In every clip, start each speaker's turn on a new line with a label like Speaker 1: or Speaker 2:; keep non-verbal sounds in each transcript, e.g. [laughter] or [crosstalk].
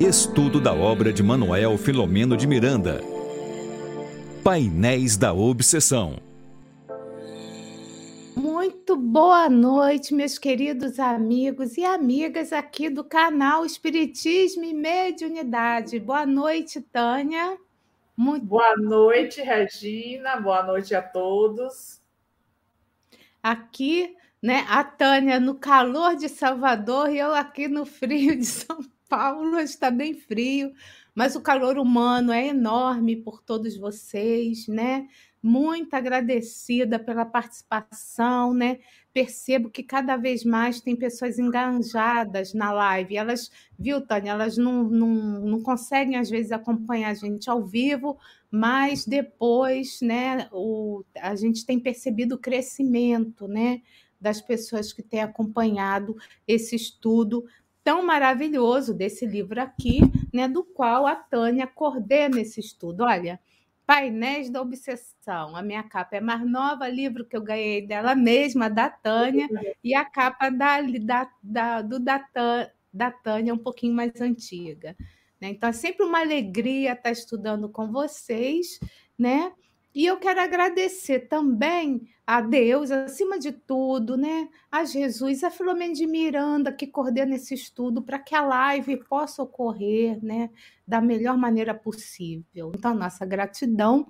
Speaker 1: Estudo da obra de Manuel Filomeno de Miranda. Painéis da Obsessão.
Speaker 2: Muito boa noite, meus queridos amigos e amigas aqui do canal Espiritismo e Mediunidade. Boa noite, Tânia.
Speaker 3: Muito... Boa noite, Regina. Boa noite a todos.
Speaker 2: Aqui, né, a Tânia no calor de Salvador e eu aqui no frio de São Paulo está bem frio, mas o calor humano é enorme por todos vocês, né? Muito agradecida pela participação, né? Percebo que cada vez mais tem pessoas engajadas na live. Elas, viu, Tânia? Elas não, não, não conseguem, às vezes, acompanhar a gente ao vivo, mas depois, né, o, a gente tem percebido o crescimento, né? Das pessoas que têm acompanhado esse estudo tão maravilhoso desse livro aqui, né, do qual a Tânia coordena esse estudo. Olha, Painéis da Obsessão. A minha capa é mais nova, livro que eu ganhei dela mesma, da Tânia, e a capa da, da, da, do da, da Tânia é um pouquinho mais antiga. Né? Então, é sempre uma alegria estar estudando com vocês, né? E eu quero agradecer também a Deus, acima de tudo, né? A Jesus, a Filomena de Miranda, que coordena esse estudo para que a live possa ocorrer né, da melhor maneira possível. Então, nossa gratidão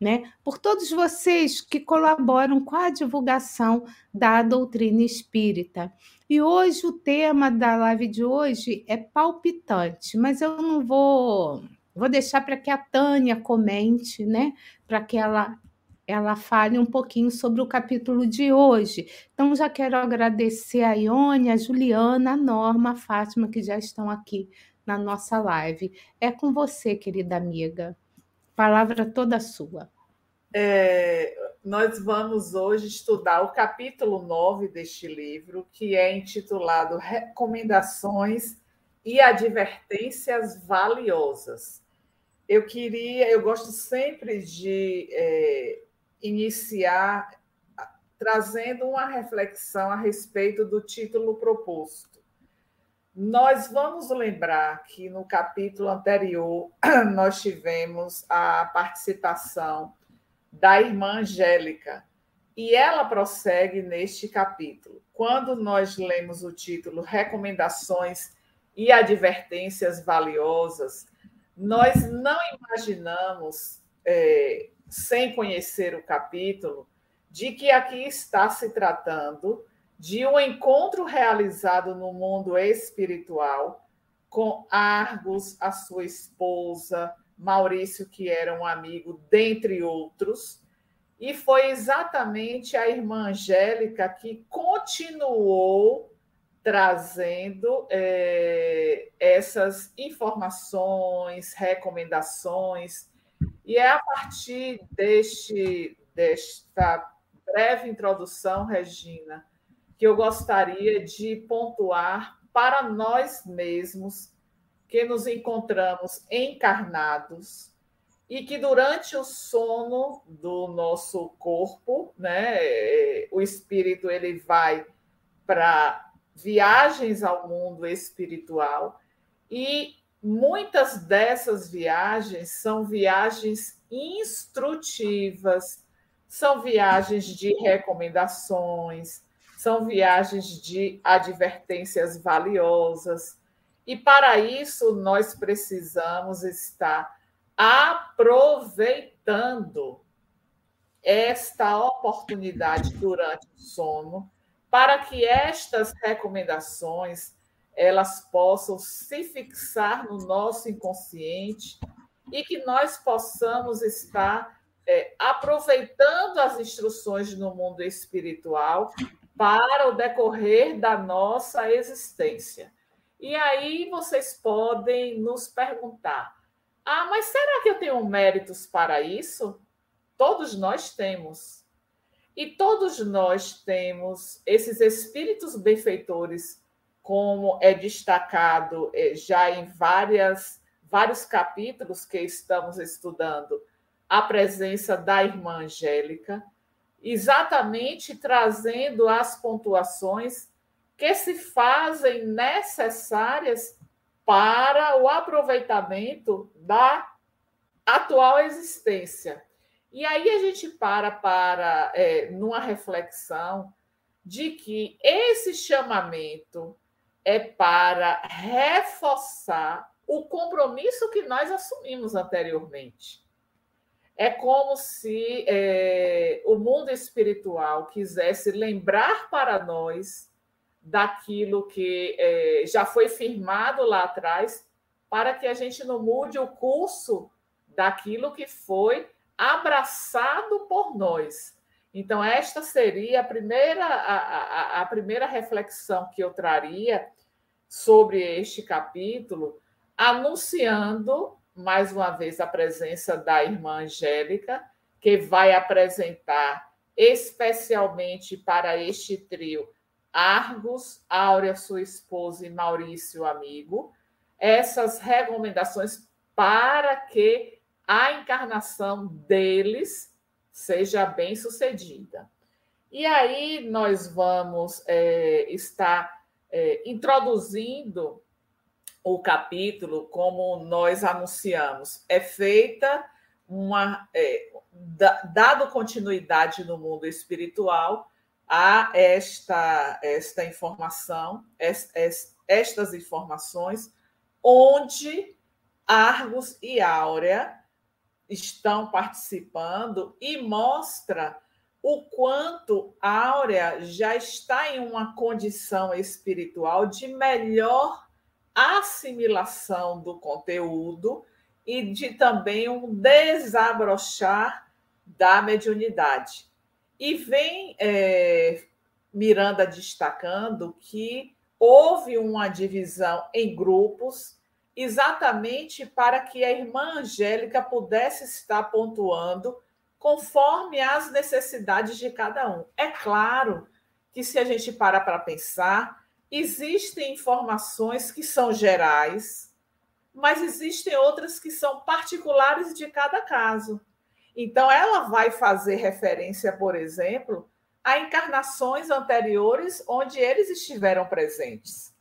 Speaker 2: né, por todos vocês que colaboram com a divulgação da doutrina espírita. E hoje o tema da live de hoje é palpitante, mas eu não vou Vou deixar para que a Tânia comente, né? Para que ela ela fale um pouquinho sobre o capítulo de hoje. Então, já quero agradecer a Ione, a Juliana, a Norma, a Fátima, que já estão aqui na nossa live. É com você, querida amiga. Palavra toda sua.
Speaker 3: É, nós vamos hoje estudar o capítulo 9 deste livro, que é intitulado Recomendações e Advertências Valiosas eu queria, eu gosto sempre de é, iniciar trazendo uma reflexão a respeito do título proposto. Nós vamos lembrar que no capítulo anterior [clears throat] nós tivemos a participação da irmã Angélica e ela prossegue neste capítulo. Quando nós lemos o título Recomendações e Advertências Valiosas, nós não imaginamos, é, sem conhecer o capítulo, de que aqui está se tratando de um encontro realizado no mundo espiritual com Argos, a sua esposa, Maurício, que era um amigo, dentre outros. E foi exatamente a irmã Angélica que continuou trazendo é, essas informações, recomendações, e é a partir deste, desta breve introdução, Regina, que eu gostaria de pontuar para nós mesmos que nos encontramos encarnados e que durante o sono do nosso corpo, né, o espírito ele vai para viagens ao mundo espiritual e muitas dessas viagens são viagens instrutivas, são viagens de recomendações, são viagens de advertências valiosas. E para isso nós precisamos estar aproveitando esta oportunidade durante o sono para que estas recomendações elas possam se fixar no nosso inconsciente e que nós possamos estar é, aproveitando as instruções no mundo espiritual para o decorrer da nossa existência. E aí vocês podem nos perguntar: ah, mas será que eu tenho méritos para isso? Todos nós temos. E todos nós temos esses espíritos benfeitores, como é destacado eh, já em várias, vários capítulos que estamos estudando, a presença da irmã Angélica, exatamente trazendo as pontuações que se fazem necessárias para o aproveitamento da atual existência. E aí a gente para para é, numa reflexão de que esse chamamento é para reforçar o compromisso que nós assumimos anteriormente. É como se é, o mundo espiritual quisesse lembrar para nós daquilo que é, já foi firmado lá atrás, para que a gente não mude o curso daquilo que foi abraçado por nós. Então, esta seria a primeira, a, a, a primeira reflexão que eu traria sobre este capítulo, anunciando mais uma vez a presença da irmã Angélica, que vai apresentar especialmente para este trio Argos, Áurea, sua esposa, e Maurício, amigo, essas recomendações para que a encarnação deles seja bem sucedida. E aí nós vamos é, estar é, introduzindo o capítulo, como nós anunciamos, é feita uma. É, dado continuidade no mundo espiritual a esta, esta informação, estas informações, onde Argos e Áurea estão participando e mostra o quanto Áurea já está em uma condição espiritual de melhor assimilação do conteúdo e de também um desabrochar da mediunidade. E vem é, Miranda destacando que houve uma divisão em grupos exatamente para que a irmã Angélica pudesse estar pontuando conforme as necessidades de cada um. É claro que, se a gente para para pensar, existem informações que são gerais, mas existem outras que são particulares de cada caso. Então, ela vai fazer referência, por exemplo, a encarnações anteriores onde eles estiveram presentes.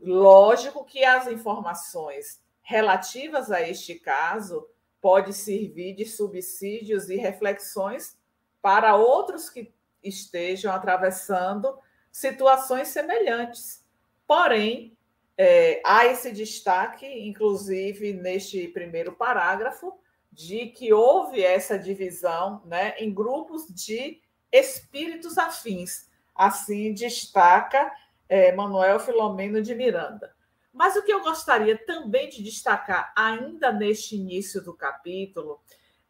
Speaker 3: Lógico que as informações relativas a este caso pode servir de subsídios e reflexões para outros que estejam atravessando situações semelhantes. Porém, é, há esse destaque, inclusive neste primeiro parágrafo, de que houve essa divisão né, em grupos de espíritos afins. Assim destaca é, Manuel Filomeno de Miranda. Mas o que eu gostaria também de destacar, ainda neste início do capítulo,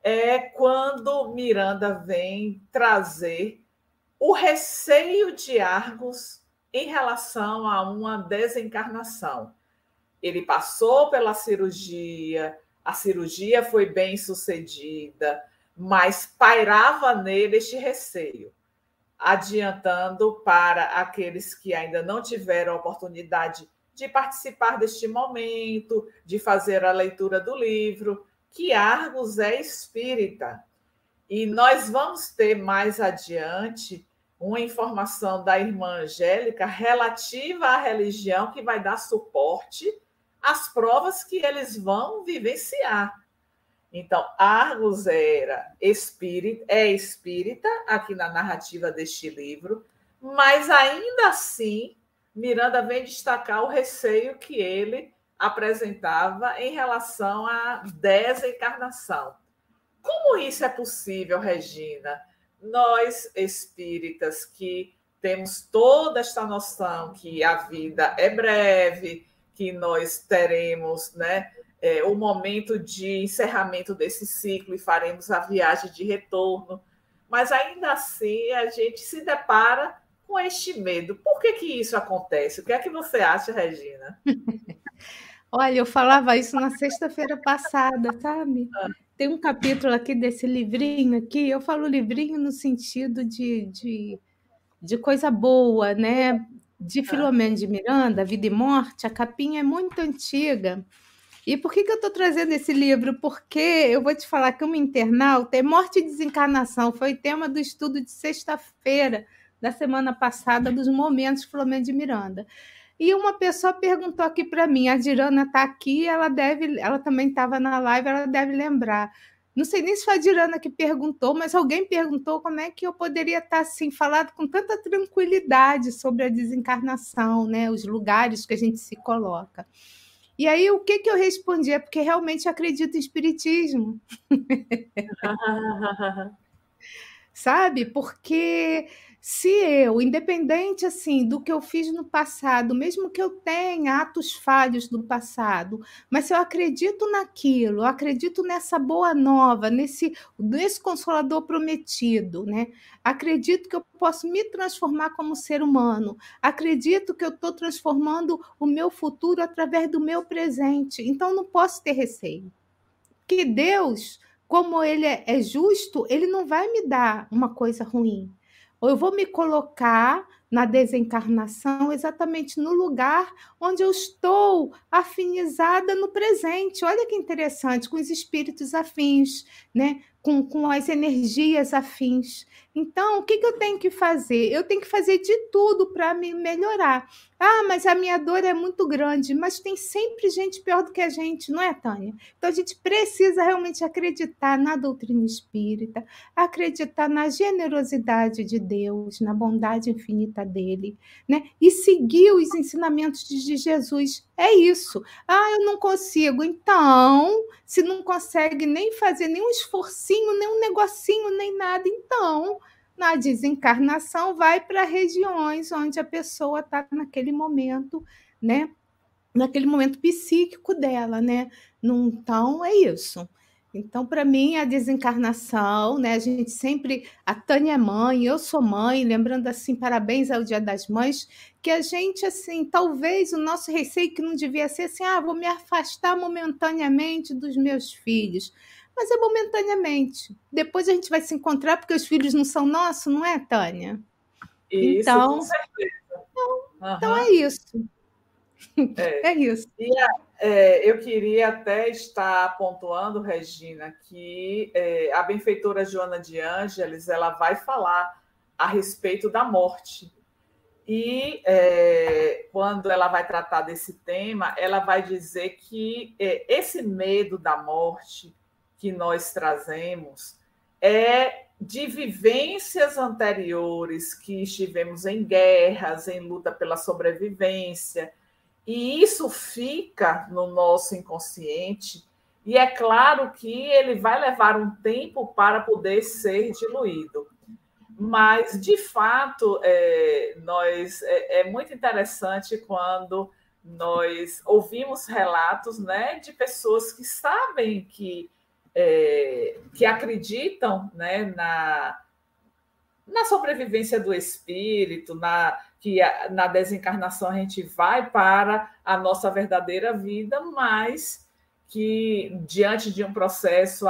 Speaker 3: é quando Miranda vem trazer o receio de Argos em relação a uma desencarnação. Ele passou pela cirurgia, a cirurgia foi bem sucedida, mas pairava nele este receio adiantando para aqueles que ainda não tiveram a oportunidade de participar deste momento, de fazer a leitura do livro, que Argos é espírita. E nós vamos ter mais adiante uma informação da irmã Angélica relativa à religião que vai dar suporte às provas que eles vão vivenciar. Então, Argos era espírita, é espírita, aqui na narrativa deste livro, mas ainda assim, Miranda vem destacar o receio que ele apresentava em relação à desencarnação. Como isso é possível, Regina? Nós, espíritas, que temos toda esta noção que a vida é breve, que nós teremos né, é, o momento de encerramento desse ciclo e faremos a viagem de retorno. Mas ainda assim a gente se depara com este medo. Por que, que isso acontece? O que é que você acha, Regina? [laughs]
Speaker 2: Olha, eu falava isso na sexta-feira passada, sabe? Ah. Tem um capítulo aqui desse livrinho aqui, eu falo livrinho no sentido de, de, de coisa boa, né? De ah. Filomeno de Miranda, Vida e Morte, a capinha é muito antiga. E por que, que eu estou trazendo esse livro? Porque eu vou te falar que uma internauta é morte e desencarnação, foi tema do estudo de sexta-feira da semana passada dos momentos Flamengo de Miranda. E uma pessoa perguntou aqui para mim, a Dirana está aqui, ela deve, ela também estava na live, ela deve lembrar. Não sei nem se foi a Dirana que perguntou, mas alguém perguntou como é que eu poderia estar assim, falado com tanta tranquilidade sobre a desencarnação, né? Os lugares que a gente se coloca. E aí, o que, que eu respondi? É porque realmente acredito em espiritismo. [laughs] Sabe? Porque se eu, independente assim do que eu fiz no passado, mesmo que eu tenha atos falhos do passado, mas se eu acredito naquilo, eu acredito nessa boa nova, nesse, nesse consolador prometido, né? Acredito que eu posso me transformar como ser humano. Acredito que eu estou transformando o meu futuro através do meu presente. Então não posso ter receio. Que Deus, como ele é, é justo, ele não vai me dar uma coisa ruim ou eu vou me colocar na desencarnação exatamente no lugar onde eu estou afinizada no presente. Olha que interessante, com os espíritos afins, né? com, com as energias afins. Então, o que, que eu tenho que fazer? Eu tenho que fazer de tudo para me melhorar. Ah, mas a minha dor é muito grande, mas tem sempre gente pior do que a gente, não é, Tânia? Então a gente precisa realmente acreditar na doutrina espírita, acreditar na generosidade de Deus, na bondade infinita dele, né? E seguir os ensinamentos de Jesus. É isso. Ah, eu não consigo. Então, se não consegue nem fazer nenhum esforcinho, nem um negocinho, nem nada, então na desencarnação vai para regiões onde a pessoa está naquele momento, né? Naquele momento psíquico dela, né? Então é isso. Então, para mim, a desencarnação, né? A gente sempre. A Tânia é mãe, eu sou mãe, lembrando assim, parabéns ao Dia das Mães, que a gente, assim, talvez o nosso receio que não devia ser assim, ah, vou me afastar momentaneamente dos meus filhos mas é momentaneamente. Depois a gente vai se encontrar porque os filhos não são nossos, não é, Tânia?
Speaker 3: Isso, então, com certeza.
Speaker 2: Então, uhum. então é isso. É, [laughs] é isso.
Speaker 3: E é, eu queria até estar pontuando, Regina, que é, a benfeitora Joana de Ângeles ela vai falar a respeito da morte. E é, quando ela vai tratar desse tema, ela vai dizer que é, esse medo da morte que nós trazemos é de vivências anteriores que estivemos em guerras, em luta pela sobrevivência, e isso fica no nosso inconsciente, e é claro que ele vai levar um tempo para poder ser diluído. Mas, de fato, é, nós, é, é muito interessante quando nós ouvimos relatos né, de pessoas que sabem que é, que acreditam né, na, na sobrevivência do espírito, na que na desencarnação a gente vai para a nossa verdadeira vida, mas que diante de um processo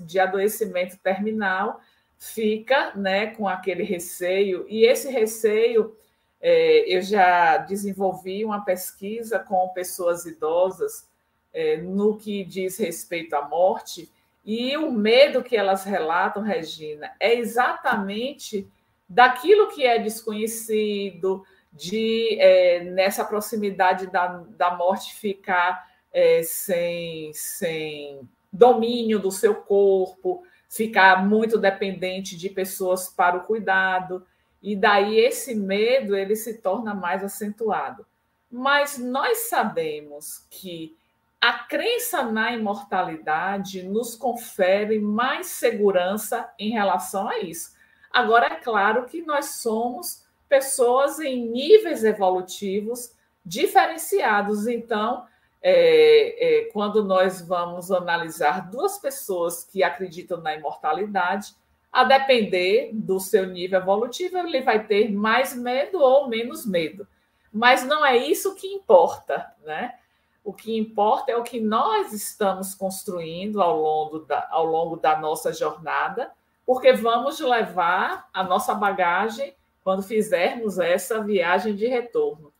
Speaker 3: de adoecimento terminal fica né, com aquele receio, e esse receio é, eu já desenvolvi uma pesquisa com pessoas idosas é, no que diz respeito à morte, e o medo que elas relatam, Regina, é exatamente daquilo que é desconhecido, de é, nessa proximidade da, da morte ficar é, sem, sem domínio do seu corpo, ficar muito dependente de pessoas para o cuidado, e daí esse medo ele se torna mais acentuado. Mas nós sabemos que a crença na imortalidade nos confere mais segurança em relação a isso. Agora, é claro que nós somos pessoas em níveis evolutivos diferenciados. Então, é, é, quando nós vamos analisar duas pessoas que acreditam na imortalidade, a depender do seu nível evolutivo, ele vai ter mais medo ou menos medo. Mas não é isso que importa, né? O que importa é o que nós estamos construindo ao longo da, ao longo da nossa jornada, porque vamos levar a nossa bagagem quando fizermos essa viagem de retorno.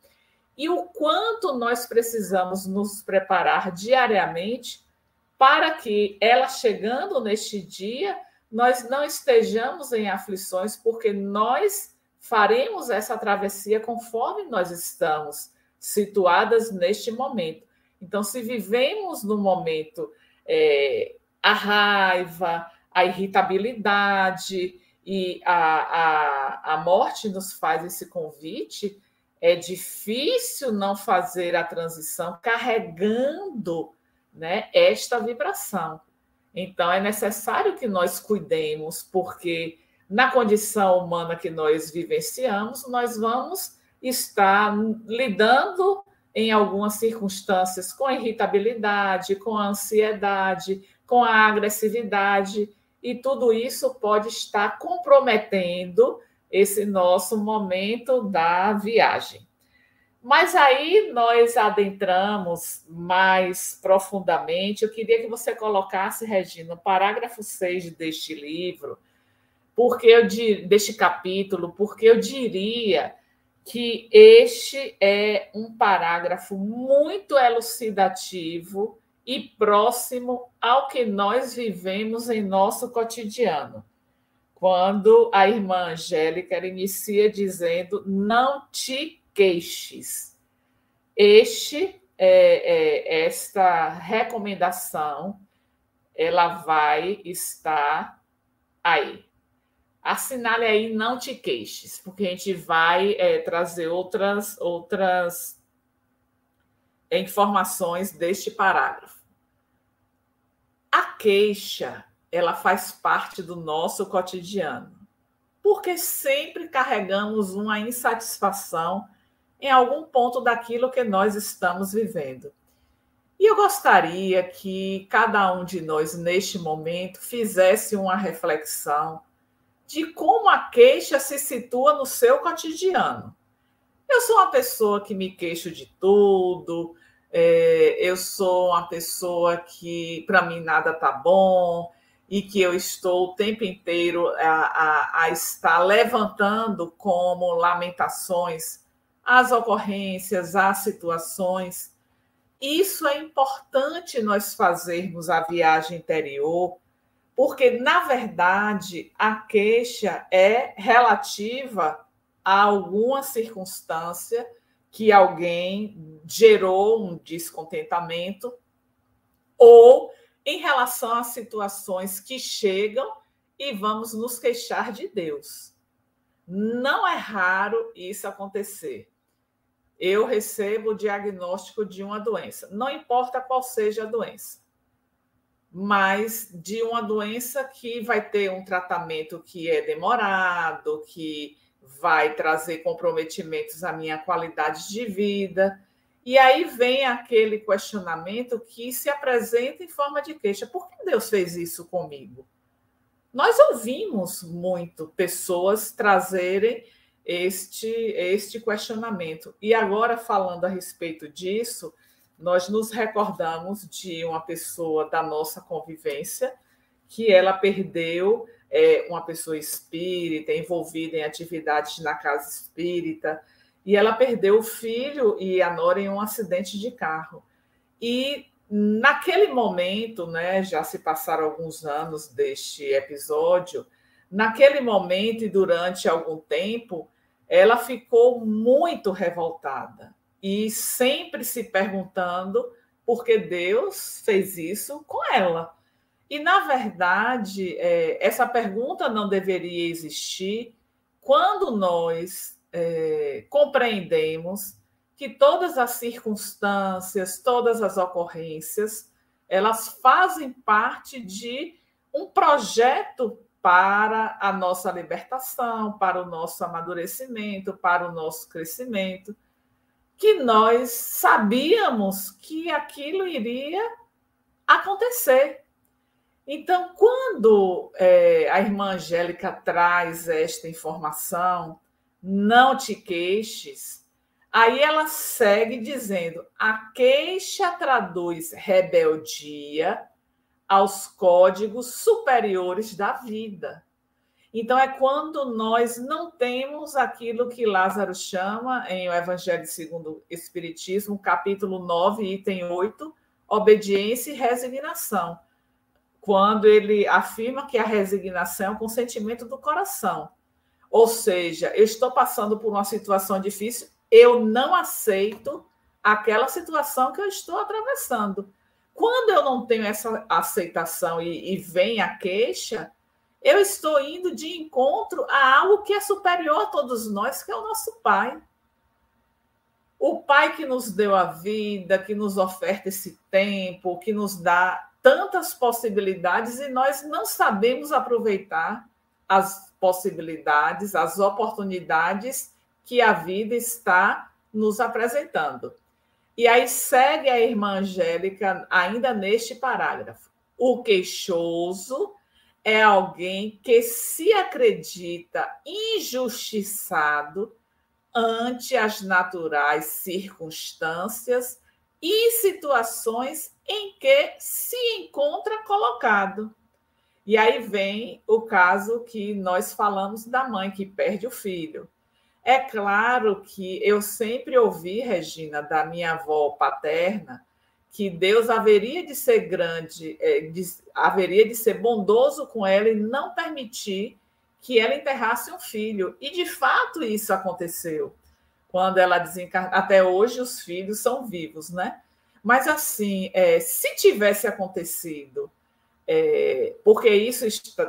Speaker 3: E o quanto nós precisamos nos preparar diariamente para que ela chegando neste dia, nós não estejamos em aflições, porque nós faremos essa travessia conforme nós estamos situadas neste momento. Então, se vivemos no momento é, a raiva, a irritabilidade e a, a, a morte nos faz esse convite, é difícil não fazer a transição carregando né, esta vibração. Então, é necessário que nós cuidemos, porque na condição humana que nós vivenciamos, nós vamos estar lidando em algumas circunstâncias com irritabilidade, com ansiedade, com a agressividade, e tudo isso pode estar comprometendo esse nosso momento da viagem. Mas aí nós adentramos mais profundamente. Eu queria que você colocasse, Regina, o parágrafo 6 deste livro, porque eu deste capítulo, porque eu diria que este é um parágrafo muito elucidativo e próximo ao que nós vivemos em nosso cotidiano. Quando a irmã Angélica inicia dizendo: Não te queixes. Este, é, é, esta recomendação, ela vai estar aí. Assinale aí, não te queixes, porque a gente vai é, trazer outras, outras informações deste parágrafo. A queixa, ela faz parte do nosso cotidiano, porque sempre carregamos uma insatisfação em algum ponto daquilo que nós estamos vivendo. E eu gostaria que cada um de nós, neste momento, fizesse uma reflexão de como a queixa se situa no seu cotidiano. Eu sou uma pessoa que me queixo de tudo, é, eu sou uma pessoa que, para mim, nada tá bom, e que eu estou o tempo inteiro a, a, a estar levantando como lamentações as ocorrências, as situações. Isso é importante nós fazermos a viagem interior, porque, na verdade, a queixa é relativa a alguma circunstância que alguém gerou um descontentamento ou em relação a situações que chegam e vamos nos queixar de Deus. Não é raro isso acontecer eu recebo o diagnóstico de uma doença, não importa qual seja a doença, mas de uma doença que vai ter um tratamento que é demorado, que vai trazer comprometimentos à minha qualidade de vida. E aí vem aquele questionamento que se apresenta em forma de queixa: por que Deus fez isso comigo? Nós ouvimos muito pessoas trazerem este, este questionamento. E agora, falando a respeito disso, nós nos recordamos de uma pessoa da nossa convivência que ela perdeu é, uma pessoa espírita, envolvida em atividades na casa espírita, e ela perdeu o filho e a nora em um acidente de carro. E naquele momento, né, já se passaram alguns anos deste episódio, naquele momento e durante algum tempo, ela ficou muito revoltada e sempre se perguntando por que Deus fez isso com ela. E, na verdade, é, essa pergunta não deveria existir quando nós é, compreendemos que todas as circunstâncias, todas as ocorrências, elas fazem parte de um projeto para a nossa libertação, para o nosso amadurecimento, para o nosso crescimento, que nós sabíamos que aquilo iria acontecer. Então, quando é, a irmã Angélica traz esta informação, não te queixes, aí ela segue dizendo: a queixa traduz rebeldia aos códigos superiores da vida. Então, é quando nós não temos aquilo que Lázaro chama em O Evangelho segundo o Espiritismo, capítulo 9, item 8, obediência e resignação. Quando ele afirma que a resignação é o consentimento do coração. Ou seja, eu estou passando por uma situação difícil, eu não aceito aquela situação que eu estou atravessando. Quando eu não tenho essa aceitação e, e vem a queixa, eu estou indo de encontro a algo que é superior a todos nós, que é o nosso Pai. O Pai que nos deu a vida, que nos oferta esse tempo, que nos dá tantas possibilidades e nós não sabemos aproveitar as possibilidades, as oportunidades que a vida está nos apresentando. E aí segue a irmã Angélica, ainda neste parágrafo. O queixoso é alguém que se acredita injustiçado ante as naturais circunstâncias e situações em que se encontra colocado. E aí vem o caso que nós falamos da mãe que perde o filho. É claro que eu sempre ouvi, Regina, da minha avó paterna, que Deus haveria de ser grande, é, de, haveria de ser bondoso com ela e não permitir que ela enterrasse um filho. E de fato isso aconteceu. Quando ela desencarnou, até hoje os filhos são vivos, né? Mas assim, é, se tivesse acontecido, é, porque isso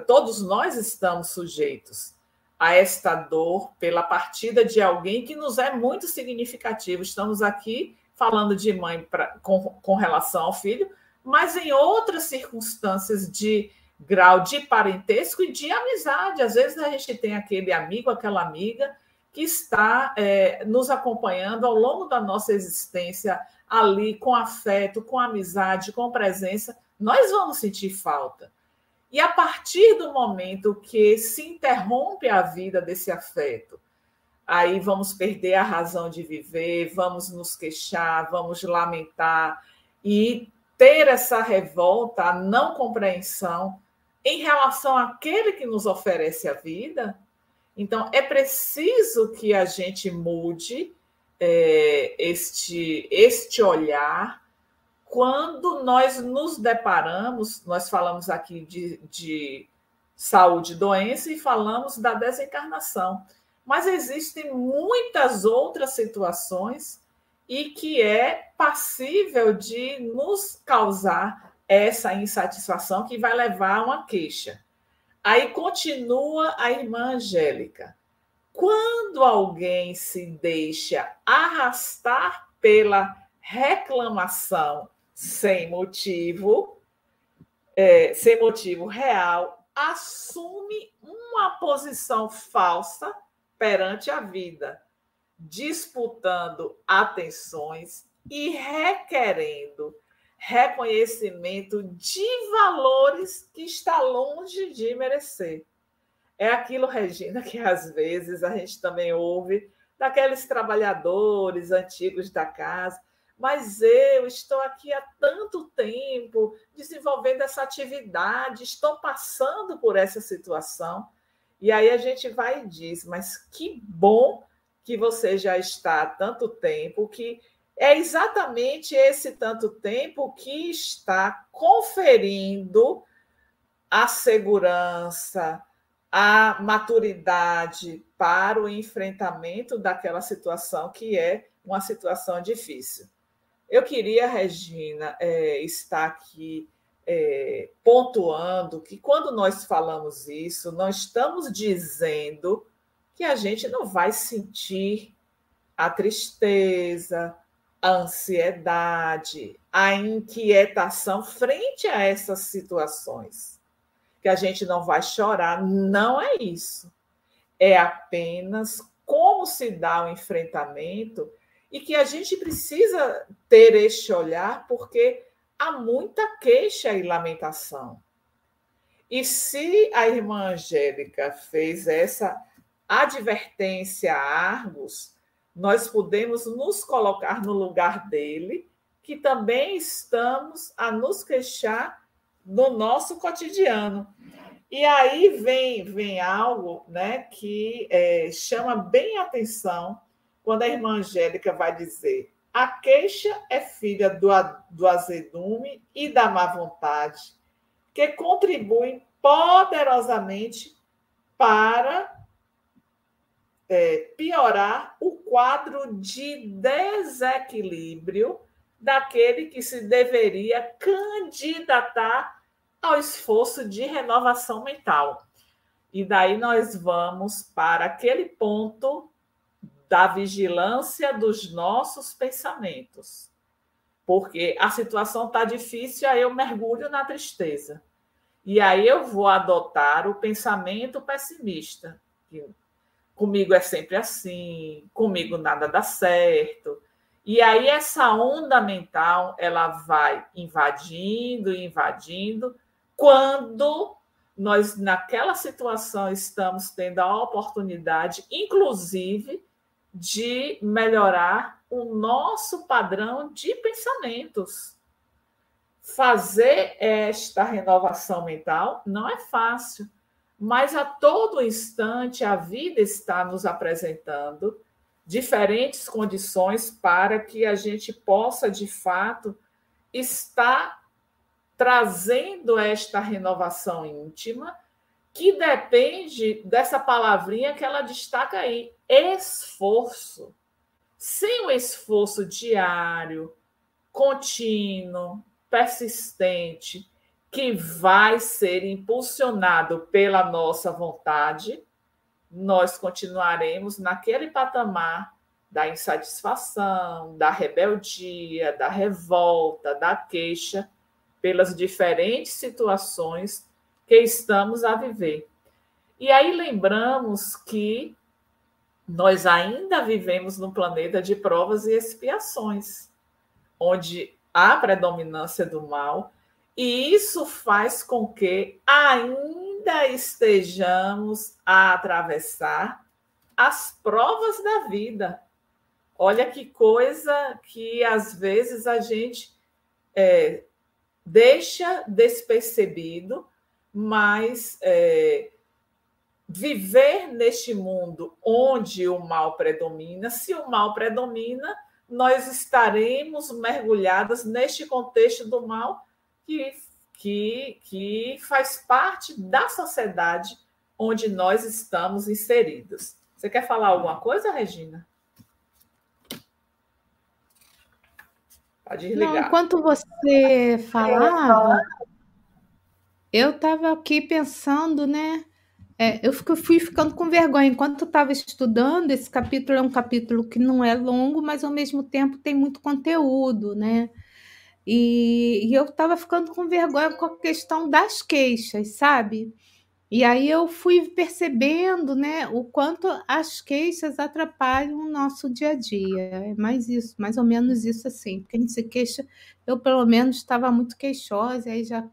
Speaker 3: todos nós estamos sujeitos a esta dor pela partida de alguém que nos é muito significativo. Estamos aqui falando de mãe pra, com, com relação ao filho, mas em outras circunstâncias de grau de parentesco e de amizade. Às vezes a gente tem aquele amigo, aquela amiga que está é, nos acompanhando ao longo da nossa existência ali com afeto, com amizade, com presença, nós vamos sentir falta. E a partir do momento que se interrompe a vida desse afeto, aí vamos perder a razão de viver, vamos nos queixar, vamos lamentar e ter essa revolta, a não compreensão em relação àquele que nos oferece a vida. Então, é preciso que a gente mude é, este, este olhar quando nós nos deparamos, nós falamos aqui de, de saúde e doença e falamos da desencarnação mas existem muitas outras situações e que é passível de nos causar essa insatisfação que vai levar a uma queixa. Aí continua a irmã Angélica. Quando alguém se deixa arrastar pela reclamação sem motivo, é, sem motivo real, assume uma posição falsa perante a vida, disputando atenções e requerendo reconhecimento de valores que está longe de merecer. É aquilo, Regina, que às vezes a gente também ouve daqueles trabalhadores antigos da casa. Mas eu estou aqui há tanto tempo desenvolvendo essa atividade, estou passando por essa situação. E aí a gente vai e diz, mas que bom que você já está há tanto tempo, que é exatamente esse tanto tempo que está conferindo a segurança, a maturidade para o enfrentamento daquela situação que é uma situação difícil. Eu queria, Regina, é, estar aqui é, pontuando que quando nós falamos isso, não estamos dizendo que a gente não vai sentir a tristeza, a ansiedade, a inquietação frente a essas situações. Que a gente não vai chorar, não é isso. É apenas como se dá o enfrentamento e que a gente precisa ter este olhar, porque há muita queixa e lamentação. E se a irmã Angélica fez essa advertência a Argos, nós podemos nos colocar no lugar dele, que também estamos a nos queixar no nosso cotidiano. E aí vem, vem algo né, que é, chama bem atenção quando a irmã Angélica vai dizer: a queixa é filha do, do azedume e da má vontade, que contribuem poderosamente para é, piorar o quadro de desequilíbrio daquele que se deveria candidatar ao esforço de renovação mental. E daí nós vamos para aquele ponto da vigilância dos nossos pensamentos. Porque a situação está difícil, aí eu mergulho na tristeza. E aí eu vou adotar o pensamento pessimista. Comigo é sempre assim, comigo nada dá certo. E aí essa onda mental, ela vai invadindo, invadindo, quando nós naquela situação estamos tendo a oportunidade, inclusive, de melhorar o nosso padrão de pensamentos. Fazer esta renovação mental não é fácil, mas a todo instante a vida está nos apresentando diferentes condições para que a gente possa, de fato, estar trazendo esta renovação íntima que depende dessa palavrinha que ela destaca aí, esforço. Sem o esforço diário, contínuo, persistente, que vai ser impulsionado pela nossa vontade, nós continuaremos naquele patamar da insatisfação, da rebeldia, da revolta, da queixa pelas diferentes situações que estamos a viver. E aí lembramos que nós ainda vivemos num planeta de provas e expiações, onde há predominância do mal, e isso faz com que ainda estejamos a atravessar as provas da vida. Olha que coisa que às vezes a gente é, deixa despercebido mas é, viver neste mundo onde o mal predomina, se o mal predomina, nós estaremos mergulhadas neste contexto do mal que, que, que faz parte da sociedade onde nós estamos inseridos. Você quer falar alguma coisa, Regina?
Speaker 2: Pode desligar. Não, enquanto você falava, eu estava aqui pensando, né? É, eu fui ficando com vergonha. Enquanto eu estava estudando, esse capítulo é um capítulo que não é longo, mas ao mesmo tempo tem muito conteúdo, né? E, e eu estava ficando com vergonha com a questão das queixas, sabe? E aí eu fui percebendo, né, o quanto as queixas atrapalham o nosso dia a dia. É mais isso, mais ou menos isso assim. Porque a gente se queixa, eu pelo menos estava muito queixosa, aí já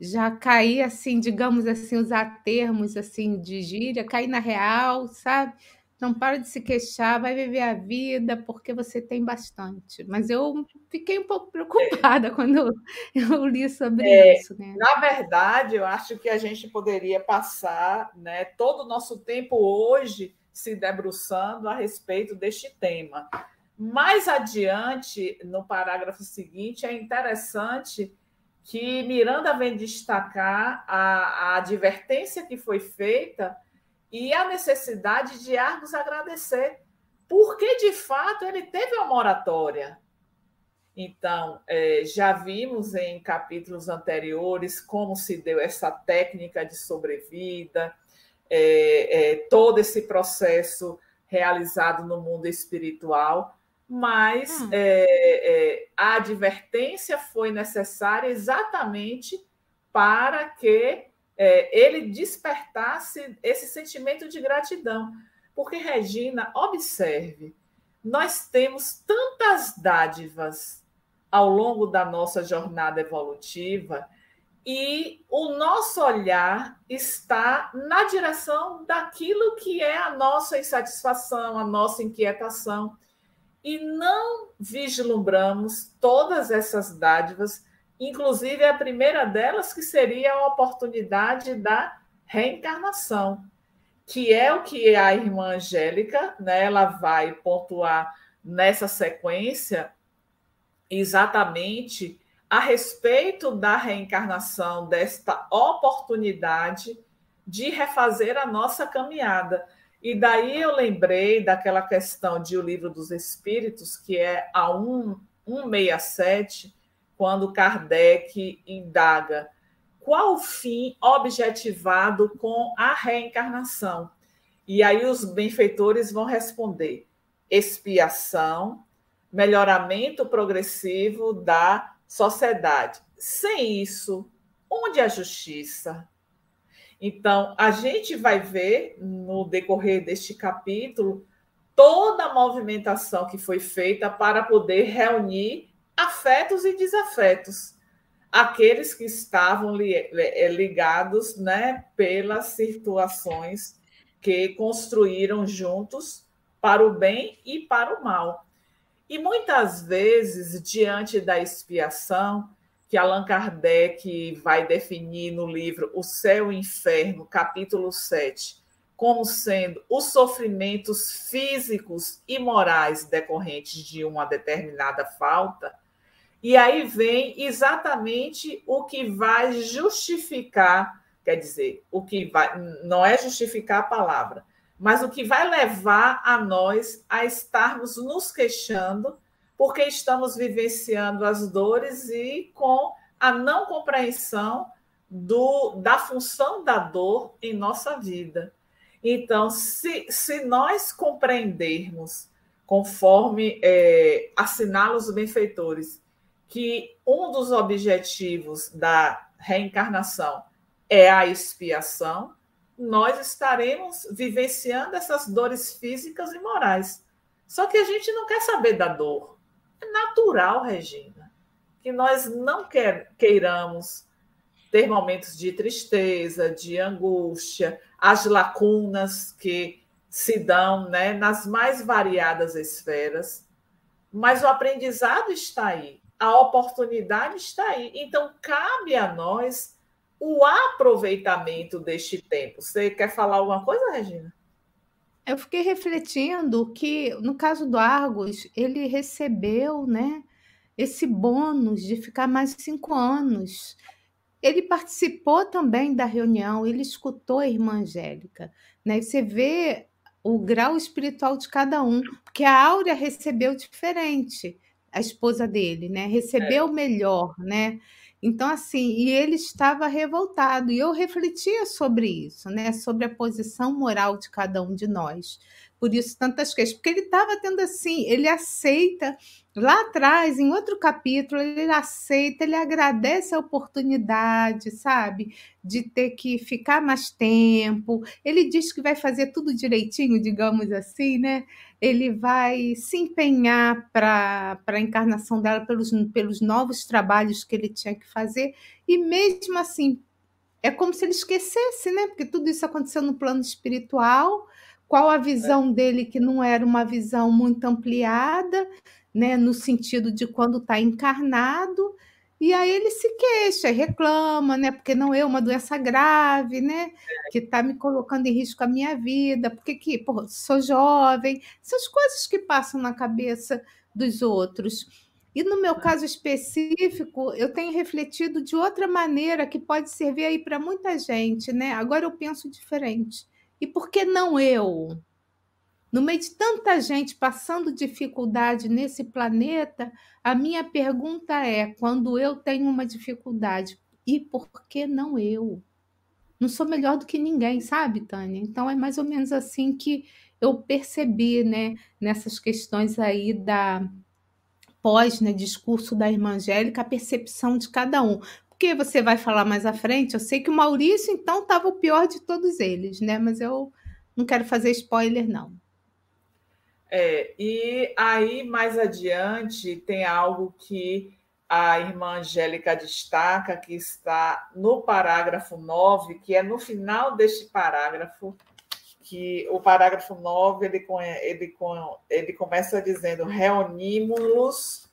Speaker 2: já caí assim, digamos assim, usar termos assim de gíria, cair na real, sabe? Não para de se queixar, vai viver a vida, porque você tem bastante. Mas eu fiquei um pouco preocupada é. [laughs] quando eu, eu, li sobre é, isso. Né?
Speaker 3: Na verdade, eu acho que a gente poderia passar né, todo o nosso tempo hoje se debruçando a respeito deste tema. Mais adiante, no parágrafo seguinte, é interessante que Miranda vem destacar a, a advertência que foi feita e a necessidade de Argos agradecer, porque de fato ele teve uma moratória. Então, é, já vimos em capítulos anteriores como se deu essa técnica de sobrevida, é, é, todo esse processo realizado no mundo espiritual mas hum. a advertência foi necessária exatamente para que é, ele despertasse esse sentimento de gratidão. Porque, Regina, observe, nós temos tantas dádivas ao longo da nossa jornada evolutiva e o nosso olhar está na direção daquilo que é a nossa insatisfação, a nossa inquietação e não vislumbramos todas essas dádivas, inclusive a primeira delas, que seria a oportunidade da reencarnação, que é o que a irmã Angélica, né, ela vai pontuar nessa sequência exatamente a respeito da reencarnação, desta oportunidade de refazer a nossa caminhada. E daí eu lembrei daquela questão de O Livro dos Espíritos, que é a 1, 167, quando Kardec indaga qual o fim objetivado com a reencarnação. E aí os benfeitores vão responder: expiação, melhoramento progressivo da sociedade. Sem isso, onde a justiça? Então, a gente vai ver no decorrer deste capítulo toda a movimentação que foi feita para poder reunir afetos e desafetos, aqueles que estavam eh, ligados né, pelas situações que construíram juntos para o bem e para o mal. E muitas vezes, diante da expiação, que Allan Kardec vai definir no livro O Céu e o Inferno, capítulo 7, como sendo os sofrimentos físicos e morais decorrentes de uma determinada falta. E aí vem exatamente o que vai justificar, quer dizer, o que vai não é justificar a palavra, mas o que vai levar a nós a estarmos nos queixando porque estamos vivenciando as dores e com a não compreensão do, da função da dor em nossa vida. Então, se, se nós compreendermos, conforme é, assinala os benfeitores, que um dos objetivos da reencarnação é a expiação, nós estaremos vivenciando essas dores físicas e morais. Só que a gente não quer saber da dor. É natural, Regina, que nós não quer, queiramos ter momentos de tristeza, de angústia, as lacunas que se dão né, nas mais variadas esferas, mas o aprendizado está aí, a oportunidade está aí. Então, cabe a nós o aproveitamento deste tempo. Você quer falar alguma coisa, Regina?
Speaker 2: Eu fiquei refletindo que, no caso do Argos, ele recebeu, né, esse bônus de ficar mais cinco anos. Ele participou também da reunião, ele escutou a irmã Angélica. Né? Você vê o grau espiritual de cada um, porque a Áurea recebeu diferente, a esposa dele, né? Recebeu é. melhor, né? Então, assim, e ele estava revoltado, e eu refletia sobre isso, né? Sobre a posição moral de cada um de nós. Por isso, tantas queixas, porque ele estava tendo assim, ele aceita, lá atrás, em outro capítulo, ele aceita, ele agradece a oportunidade, sabe? De ter que ficar mais tempo. Ele diz que vai fazer tudo direitinho, digamos assim, né? Ele vai se empenhar para a encarnação dela pelos, pelos novos trabalhos que ele tinha que fazer, e mesmo assim, é como se ele esquecesse, né? Porque tudo isso aconteceu no plano espiritual. Qual a visão é. dele, que não era uma visão muito ampliada, né? No sentido de quando está encarnado, e aí ele se queixa, reclama, né? Porque não é uma doença grave, né? Que está me colocando em risco a minha vida, porque que, pô, sou jovem, essas coisas que passam na cabeça dos outros. E no meu caso específico, eu tenho refletido de outra maneira que pode servir aí para muita gente, né? Agora eu penso diferente. E por que não eu? No meio de tanta gente passando dificuldade nesse planeta, a minha pergunta é: quando eu tenho uma dificuldade, e por que não eu? Não sou melhor do que ninguém, sabe, Tânia? Então é mais ou menos assim que eu percebi, né, nessas questões aí da pós, né, discurso da irmã Angélica, a percepção de cada um. Porque você vai falar mais à frente, eu sei que o Maurício então estava o pior de todos eles, né? Mas eu não quero fazer spoiler não.
Speaker 3: É, e aí, mais adiante, tem algo que a irmã Angélica destaca, que está no parágrafo 9, que é no final deste parágrafo, que o parágrafo 9 ele, ele, ele começa dizendo: reunimos-los.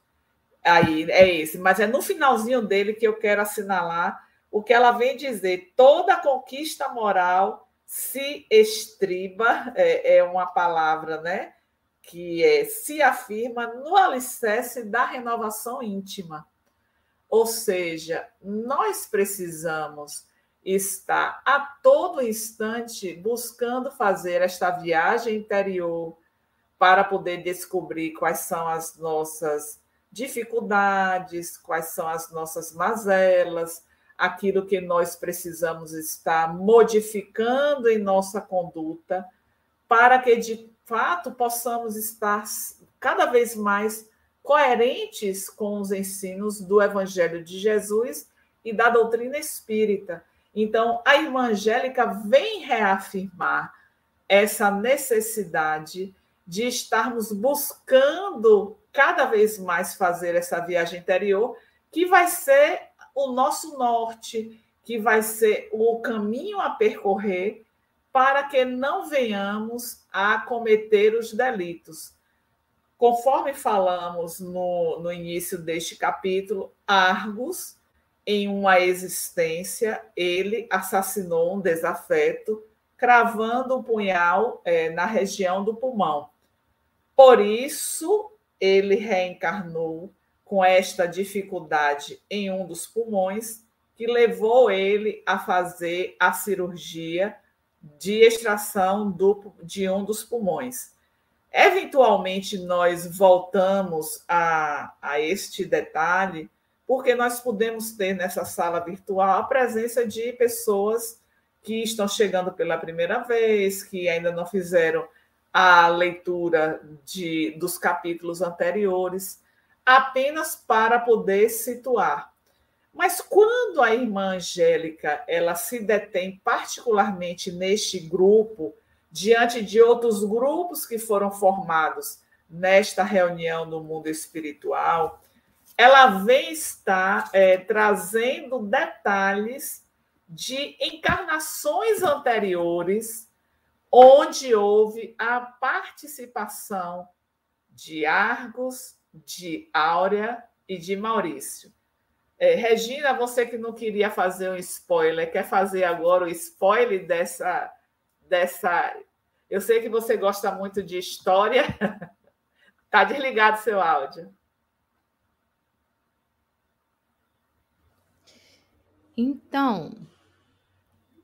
Speaker 3: Aí é esse, mas é no finalzinho dele que eu quero assinalar o que ela vem dizer: toda conquista moral se estriba, é, é uma palavra, né? Que é, se afirma no alicerce da renovação íntima. Ou seja, nós precisamos está a todo instante buscando fazer esta viagem interior para poder descobrir quais são as nossas dificuldades, quais são as nossas mazelas, aquilo que nós precisamos estar modificando em nossa conduta, para que de fato possamos estar cada vez mais coerentes com os ensinos do Evangelho de Jesus e da doutrina espírita. Então, a irmã Angélica vem reafirmar essa necessidade de estarmos buscando cada vez mais fazer essa viagem interior, que vai ser o nosso norte, que vai ser o caminho a percorrer para que não venhamos a cometer os delitos. Conforme falamos no, no início deste capítulo, Argos em uma existência, ele assassinou um desafeto, cravando o um punhal é, na região do pulmão. Por isso, ele reencarnou com esta dificuldade em um dos pulmões, que levou ele a fazer a cirurgia de extração do, de um dos pulmões. Eventualmente, nós voltamos a, a este detalhe porque nós podemos ter nessa sala virtual a presença de pessoas que estão chegando pela primeira vez, que ainda não fizeram a leitura de, dos capítulos anteriores, apenas para poder situar. Mas quando a irmã Angélica ela se detém particularmente neste grupo, diante de outros grupos que foram formados nesta reunião no mundo espiritual, ela vem estar é, trazendo detalhes de encarnações anteriores, onde houve a participação de Argos, de Áurea e de Maurício. É, Regina, você que não queria fazer um spoiler, quer fazer agora o spoiler dessa, dessa. Eu sei que você gosta muito de história. Está [laughs] desligado seu áudio.
Speaker 2: Então,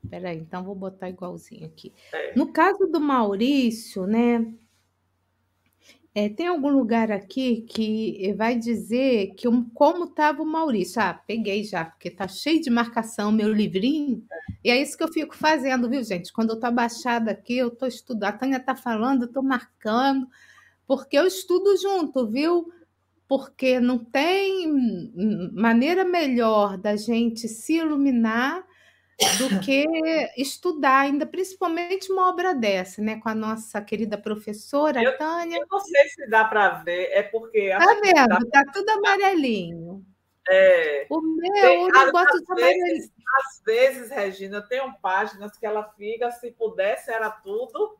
Speaker 2: peraí, então vou botar igualzinho aqui. É. No caso do Maurício, né? É, tem algum lugar aqui que vai dizer que um, como estava o Maurício? Ah, peguei já, porque tá cheio de marcação meu livrinho. E é isso que eu fico fazendo, viu, gente? Quando eu tô abaixada aqui, eu tô estudando. A Tânia tá falando, eu tô marcando, porque eu estudo junto, viu? porque não tem maneira melhor da gente se iluminar do que estudar, ainda principalmente uma obra dessa, né? Com a nossa querida professora
Speaker 3: eu,
Speaker 2: Tânia.
Speaker 3: Eu não sei se dá para ver, é porque.
Speaker 2: Tá vendo? Tá tudo amarelinho.
Speaker 3: É.
Speaker 2: O meu, tem, eu não gosto de amarelinho.
Speaker 3: Às vezes, Regina, tem páginas que ela fica, se pudesse, era tudo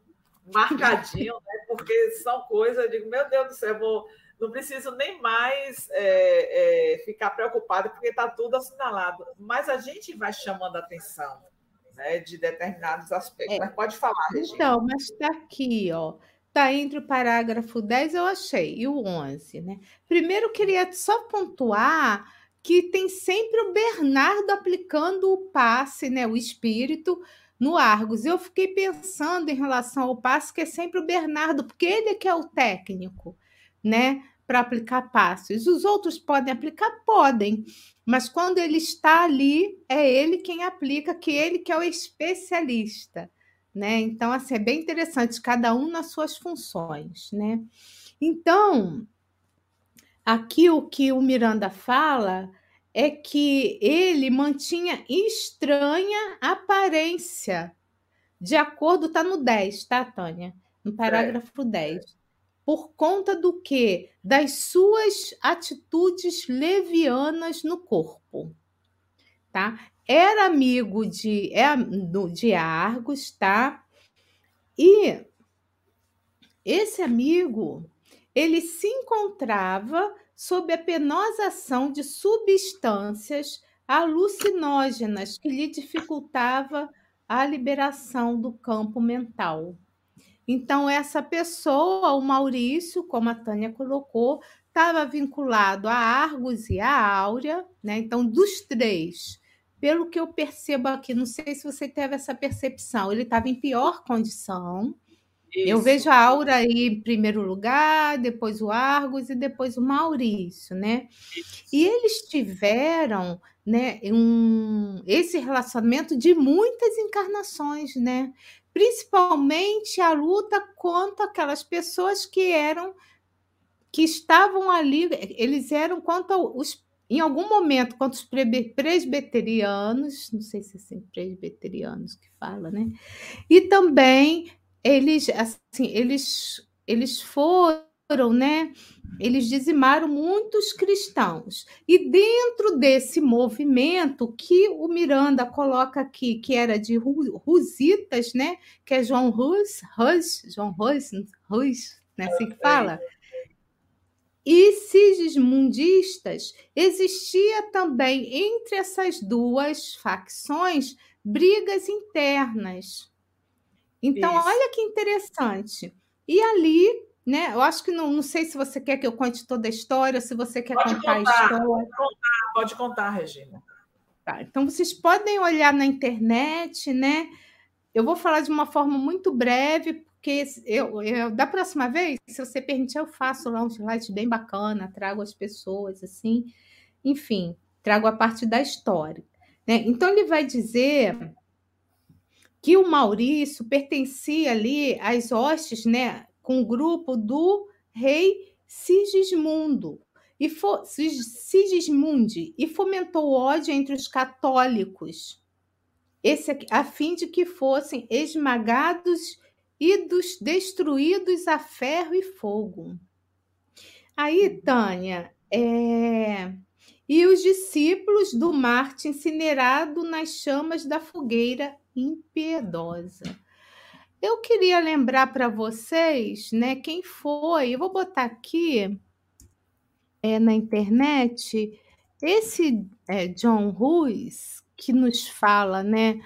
Speaker 3: marcadinho, né? Porque são coisas, eu digo, meu Deus do céu, eu vou não preciso nem mais é, é, ficar preocupado, porque está tudo assinalado. Mas a gente vai chamando a atenção né, de determinados aspectos. É. Mas pode falar, Regina.
Speaker 2: Então, mas está aqui, ó. Está entre o parágrafo 10, eu achei, e o 11, né? Primeiro, queria só pontuar que tem sempre o Bernardo aplicando o passe, né, o espírito, no Argos. Eu fiquei pensando em relação ao passe, que é sempre o Bernardo, porque ele é que é o técnico, né? Para aplicar passos. Os outros podem aplicar? Podem, mas quando ele está ali, é ele quem aplica, que ele que é o especialista, né? Então, assim, é bem interessante, cada um nas suas funções, né? Então, aqui o que o Miranda fala é que ele mantinha estranha aparência. De acordo, está no 10, tá, Tânia? No parágrafo 10 por conta do que? Das suas atitudes levianas no corpo. Tá? Era amigo de, é, de Argos, tá? E esse amigo, ele se encontrava sob a penosa ação de substâncias alucinógenas que lhe dificultava a liberação do campo mental. Então, essa pessoa, o Maurício, como a Tânia colocou, estava vinculado a Argos e a Áurea, né? Então, dos três, pelo que eu percebo aqui, não sei se você teve essa percepção, ele estava em pior condição. Isso. Eu vejo a Aura aí em primeiro lugar, depois o Argos e depois o Maurício, né? Isso. E eles tiveram né, um, esse relacionamento de muitas encarnações, né? Principalmente a luta contra aquelas pessoas que eram que estavam ali, eles eram contra os em algum momento, contra os presbiterianos, não sei se é assim, presbiterianos que fala, né? E também eles, assim, eles, eles foram, né? Eles dizimaram muitos cristãos. E dentro desse movimento que o Miranda coloca aqui, que era de Rusitas, né? Que é João Rus, Rus, João Rus, Rus, né? Assim que fala e sigismundistas, existia também entre essas duas facções brigas internas. Então, Isso. olha que interessante. E ali, né? Eu acho que não, não sei se você quer que eu conte toda a história, se você quer
Speaker 3: pode
Speaker 2: contar,
Speaker 3: contar,
Speaker 2: a história.
Speaker 3: Pode contar, pode contar, Regina.
Speaker 2: Tá, então vocês podem olhar na internet, né? Eu vou falar de uma forma muito breve, porque eu, eu, da próxima vez, se você permitir, eu faço lá um slide bem bacana, trago as pessoas, assim, enfim, trago a parte da história. Né? Então, ele vai dizer que o Maurício pertencia ali às hostes, né, com o grupo do rei Sigismundo, e fo, Sigismundi, e fomentou ódio entre os católicos, esse, a fim de que fossem esmagados e dos destruídos a ferro e fogo. Aí, uhum. Tânia, é... e os discípulos do Marte incinerado nas chamas da fogueira impiedosa. Eu queria lembrar para vocês, né, quem foi. Eu vou botar aqui é, na internet esse é, John Ruiz que nos fala, né,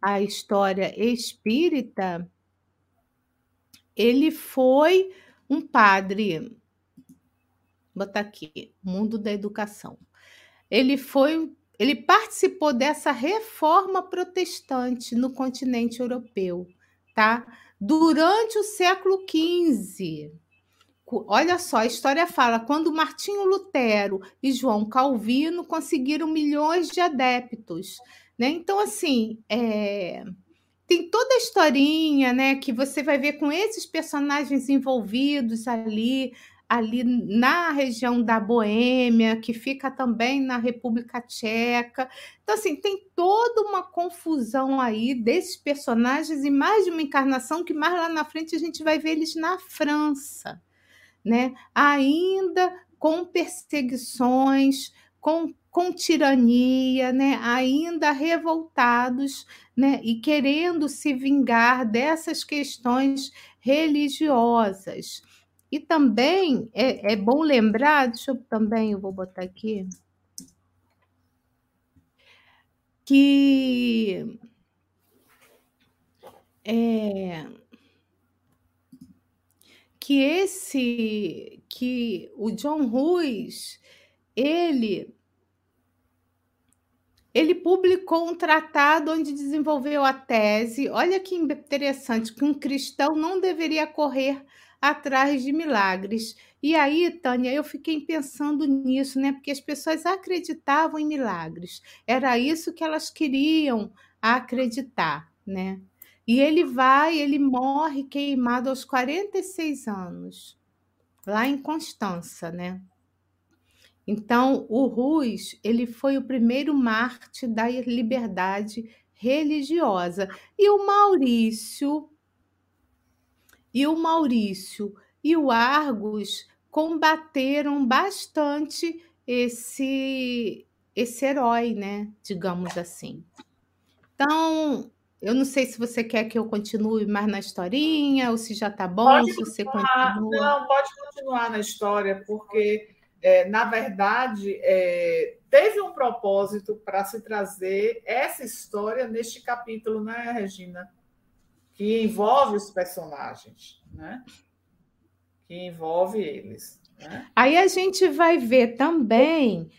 Speaker 2: a história espírita ele foi um padre, vou botar aqui, mundo da educação. Ele foi, ele participou dessa reforma protestante no continente europeu, tá? Durante o século XV. Olha só, a história fala quando Martinho Lutero e João Calvino conseguiram milhões de adeptos, né? Então, assim, é, tem toda a historinha, né, que você vai ver com esses personagens envolvidos ali, ali na região da Boêmia, que fica também na República Tcheca. Então, assim, tem toda uma confusão aí desses personagens e mais de uma encarnação que mais lá na frente a gente vai ver eles na França, né? Ainda com perseguições, com com tirania, né, ainda revoltados né, e querendo se vingar dessas questões religiosas. E também é, é bom lembrar, deixa eu também, eu vou botar aqui, que é, que esse que o John Ruiz ele ele publicou um tratado onde desenvolveu a tese. Olha que interessante, que um cristão não deveria correr atrás de milagres. E aí, Tânia, eu fiquei pensando nisso, né? Porque as pessoas acreditavam em milagres. Era isso que elas queriam acreditar, né? E ele vai, ele morre queimado aos 46 anos, lá em Constança, né? Então, o Rus, ele foi o primeiro mártir da liberdade religiosa. E o Maurício e o Maurício e o Argos combateram bastante esse esse herói, né? Digamos assim. Então, eu não sei se você quer que eu continue mais na historinha ou se já está bom, pode se você continua.
Speaker 3: Não, pode continuar na história, porque é, na verdade, é, teve um propósito para se trazer essa história neste capítulo, né, Regina? Que envolve os personagens, né? Que envolve eles. Né?
Speaker 2: Aí a gente vai ver também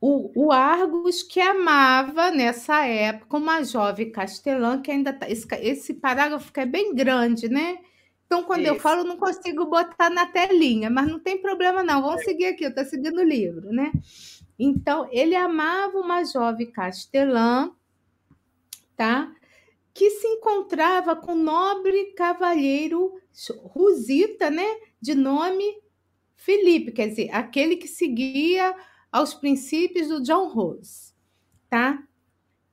Speaker 2: o, o Argos que amava nessa época uma jovem castelã que ainda tá, esse, esse parágrafo que é bem grande, né? Então, quando Isso. eu falo, não consigo botar na telinha, mas não tem problema, não. Vamos seguir aqui, eu estou seguindo o livro, né? Então, ele amava uma jovem castelã, tá? Que se encontrava com um nobre cavalheiro rusita, né? De nome Felipe, quer dizer, aquele que seguia aos princípios do John Rose, tá?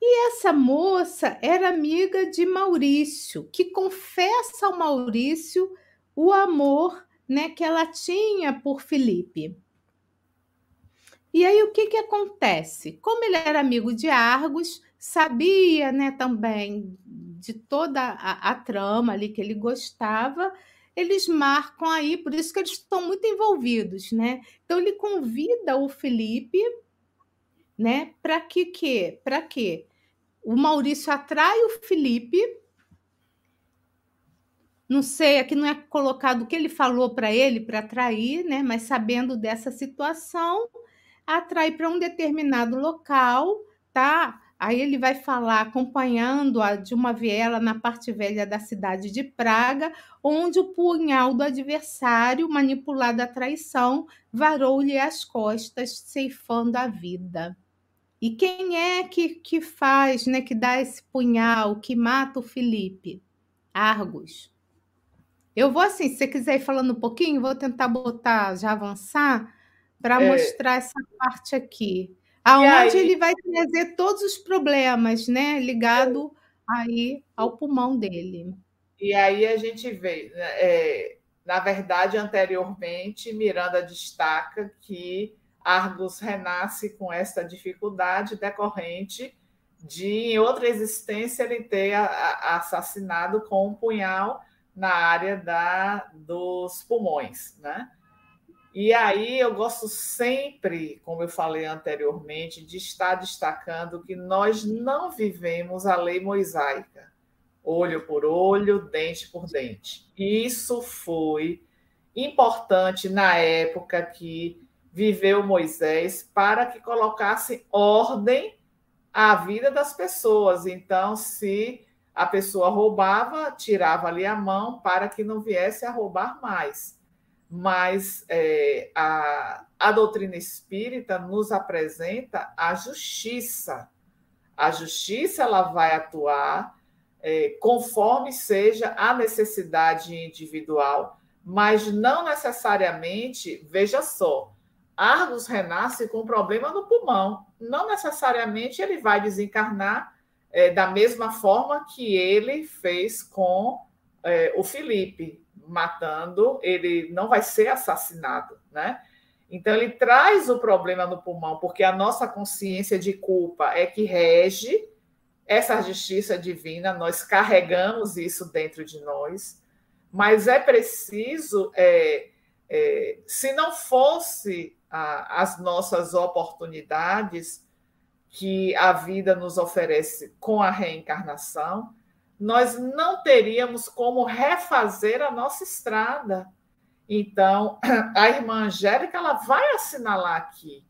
Speaker 2: E essa moça era amiga de Maurício, que confessa ao Maurício o amor né, que ela tinha por Felipe. E aí o que, que acontece? Como ele era amigo de Argos, sabia né, também de toda a, a trama ali que ele gostava, eles marcam aí, por isso que eles estão muito envolvidos, né? Então ele convida o Felipe, né? Para que quê? Para quê? O Maurício atrai o Felipe. Não sei, aqui não é colocado o que ele falou para ele para atrair, né? Mas sabendo dessa situação, atrai para um determinado local, tá? Aí ele vai falar acompanhando-a de uma viela na parte velha da cidade de Praga, onde o punhal do adversário, manipulado à traição, varou-lhe as costas, ceifando a vida. E quem é que, que faz, né, que dá esse punhal, que mata o Felipe? Argos. Eu vou assim, se você quiser ir falando um pouquinho, vou tentar botar, já avançar, para é... mostrar essa parte aqui. Aonde ele vai trazer todos os problemas, né, ligado aí ao pulmão dele.
Speaker 3: E aí a gente vê, né, é, na verdade, anteriormente, Miranda destaca que Argos renasce com esta dificuldade decorrente de, em outra existência, ele ter assassinado com um punhal na área da, dos pulmões, né? E aí eu gosto sempre, como eu falei anteriormente, de estar destacando que nós não vivemos a lei mosaica, olho por olho, dente por dente. Isso foi importante na época que viveu Moisés para que colocasse ordem à vida das pessoas. Então, se a pessoa roubava, tirava ali a mão para que não viesse a roubar mais. Mas é, a, a doutrina espírita nos apresenta a justiça. A justiça ela vai atuar é, conforme seja a necessidade individual, mas não necessariamente, veja só, Argos renasce com problema no pulmão. Não necessariamente ele vai desencarnar é, da mesma forma que ele fez com é, o Felipe, matando, ele não vai ser assassinado, né? Então ele traz o problema no pulmão, porque a nossa consciência de culpa é que rege essa justiça divina, nós carregamos isso dentro de nós, mas é preciso, é, é, se não fosse a, as nossas oportunidades que a vida nos oferece com a reencarnação, nós não teríamos como refazer a nossa estrada. Então, [clears throat] a irmã Angélica ela vai assinalar aqui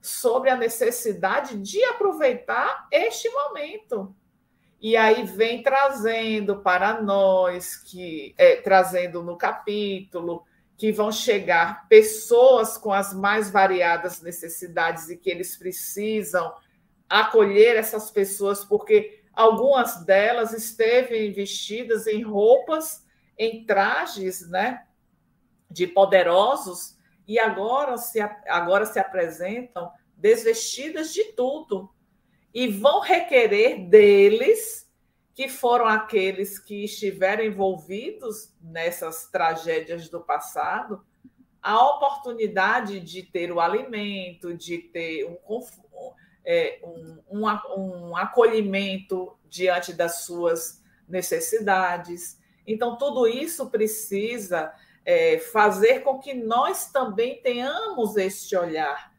Speaker 3: sobre a necessidade de aproveitar este momento. E aí vem trazendo para nós que é, trazendo no capítulo que vão chegar pessoas com as mais variadas necessidades e que eles precisam acolher essas pessoas, porque algumas delas esteve vestidas em roupas, em trajes, né, de poderosos e agora se agora se apresentam desvestidas de tudo. E vão requerer deles que foram aqueles que estiveram envolvidos nessas tragédias do passado, a oportunidade de ter o alimento, de ter um, é, um, um, acolhimento diante das suas necessidades. Então, tudo isso precisa é, fazer com que nós também tenhamos este olhar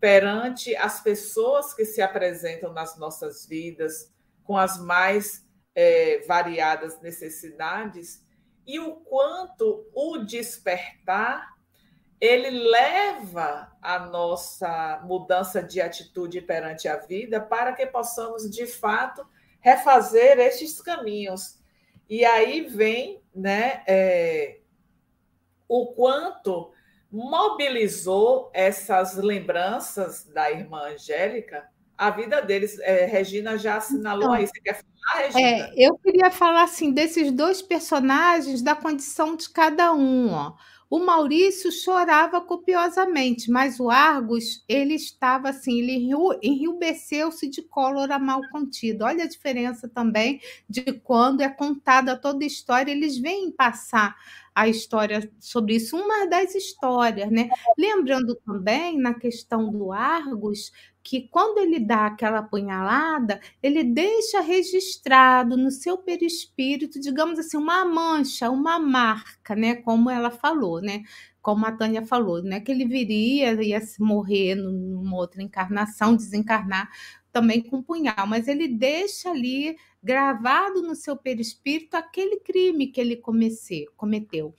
Speaker 3: perante as pessoas que se apresentam nas nossas vidas, com as mais é, variadas necessidades e o quanto o despertar ele leva a nossa mudança de atitude perante a vida para que possamos, de fato, refazer estes caminhos. E aí vem né, é, o quanto mobilizou essas lembranças da irmã Angélica a vida deles. É, Regina já assinalou então, aí. Você quer falar, Regina?
Speaker 2: É, eu queria falar assim desses dois personagens, da condição de cada um. Ó. O Maurício chorava copiosamente, mas o Argos, ele estava assim, ele enriubeceu-se de cólera mal contido. Olha a diferença também de quando é contada toda a história, eles vêm passar a história sobre isso, uma das histórias, né? Lembrando também na questão do Argos, que quando ele dá aquela apunhalada, ele deixa registrado no seu perispírito, digamos assim, uma mancha, uma marca, né? Como ela falou, né? Como a Tânia falou, né? Que ele viria, ia morrer numa outra encarnação, desencarnar também com um punhal, mas ele deixa ali gravado no seu perispírito aquele crime que ele cometeu.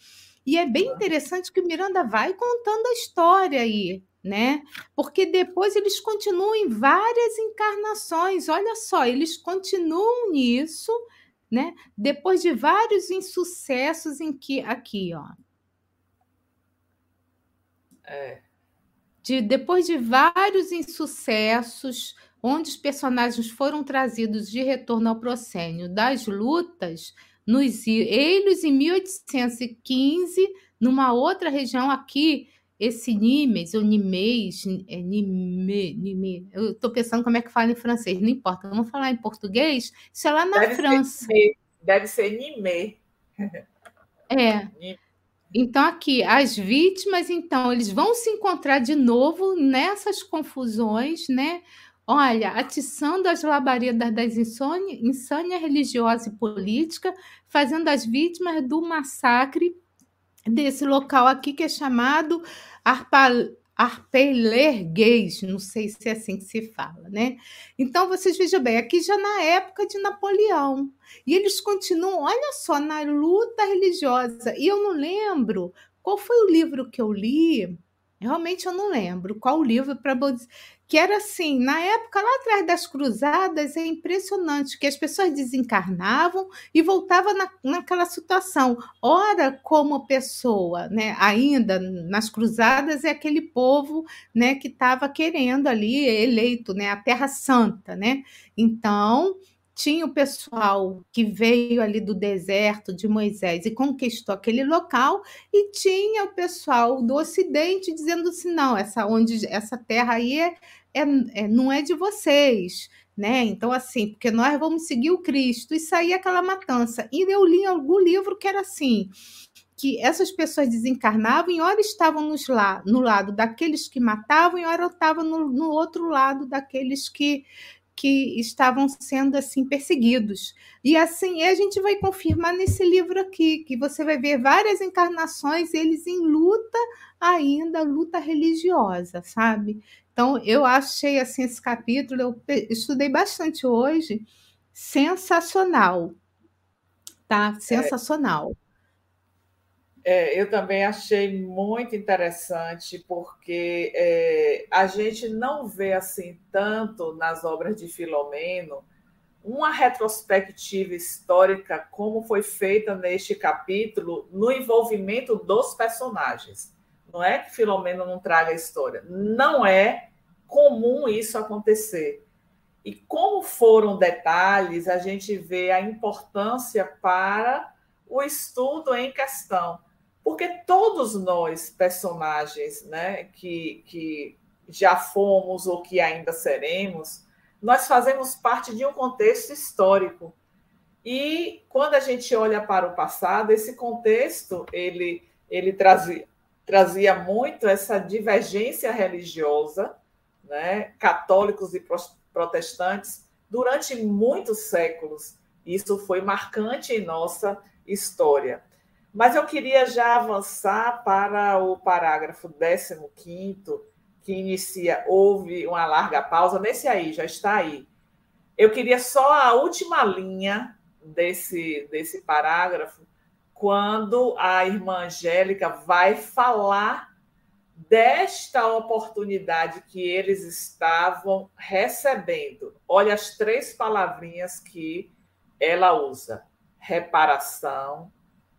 Speaker 2: E é bem interessante que Miranda vai contando a história aí, né? Porque depois eles continuam em várias encarnações. Olha só, eles continuam nisso, né? Depois de vários insucessos em que aqui, ó.
Speaker 3: É.
Speaker 2: De, depois de vários insucessos, onde os personagens foram trazidos de retorno ao proscênio das lutas, nos eles em 1815, numa outra região aqui, esse Nimes, ou Nimes, é Nime, Nime, eu estou pensando como é que fala em francês, não importa, vamos falar em português, isso é lá na Deve França.
Speaker 3: Ser, deve ser Nime.
Speaker 2: É. [laughs] Então, aqui, as vítimas, então, eles vão se encontrar de novo nessas confusões, né? Olha, atiçando as labaredas das insônia, insânia religiosa e política, fazendo as vítimas do massacre desse local aqui que é chamado Arpelerguês, não sei se é assim que se fala, né? Então, vocês vejam bem, aqui já na época de Napoleão. E eles continuam, olha só, na luta religiosa. E eu não lembro qual foi o livro que eu li, realmente eu não lembro qual o livro para que era assim, na época lá atrás das cruzadas, é impressionante que as pessoas desencarnavam e voltavam na, naquela situação. Ora, como pessoa, né, ainda nas cruzadas, é aquele povo né, que estava querendo ali, eleito, né, a Terra Santa. Né? Então, tinha o pessoal que veio ali do deserto de Moisés e conquistou aquele local, e tinha o pessoal do Ocidente dizendo assim: não, essa, onde, essa terra aí é, é, é, não é de vocês. Né? Então, assim, porque nós vamos seguir o Cristo, e saía aquela matança. E eu li algum livro que era assim: que essas pessoas desencarnavam e ora estavam nos lá, no lado daqueles que matavam e ora estavam no, no outro lado daqueles que, que estavam sendo assim perseguidos. E assim a gente vai confirmar nesse livro aqui, que você vai ver várias encarnações, eles em luta ainda, luta religiosa, sabe? Então eu achei assim esse capítulo, eu estudei bastante hoje, sensacional. Tá? Sensacional.
Speaker 3: É, eu também achei muito interessante, porque é, a gente não vê assim tanto nas obras de Filomeno uma retrospectiva histórica como foi feita neste capítulo no envolvimento dos personagens. Não é que Filomeno não traga a história, não é comum isso acontecer. E como foram detalhes, a gente vê a importância para o estudo em questão. Porque todos nós, personagens né, que, que já fomos ou que ainda seremos, nós fazemos parte de um contexto histórico. E quando a gente olha para o passado, esse contexto ele, ele trazia, trazia muito essa divergência religiosa, né, católicos e protestantes, durante muitos séculos. Isso foi marcante em nossa história. Mas eu queria já avançar para o parágrafo 15, que inicia houve uma larga pausa. Nesse aí, já está aí. Eu queria só a última linha desse, desse parágrafo, quando a irmã Angélica vai falar desta oportunidade que eles estavam recebendo. Olha as três palavrinhas que ela usa: reparação,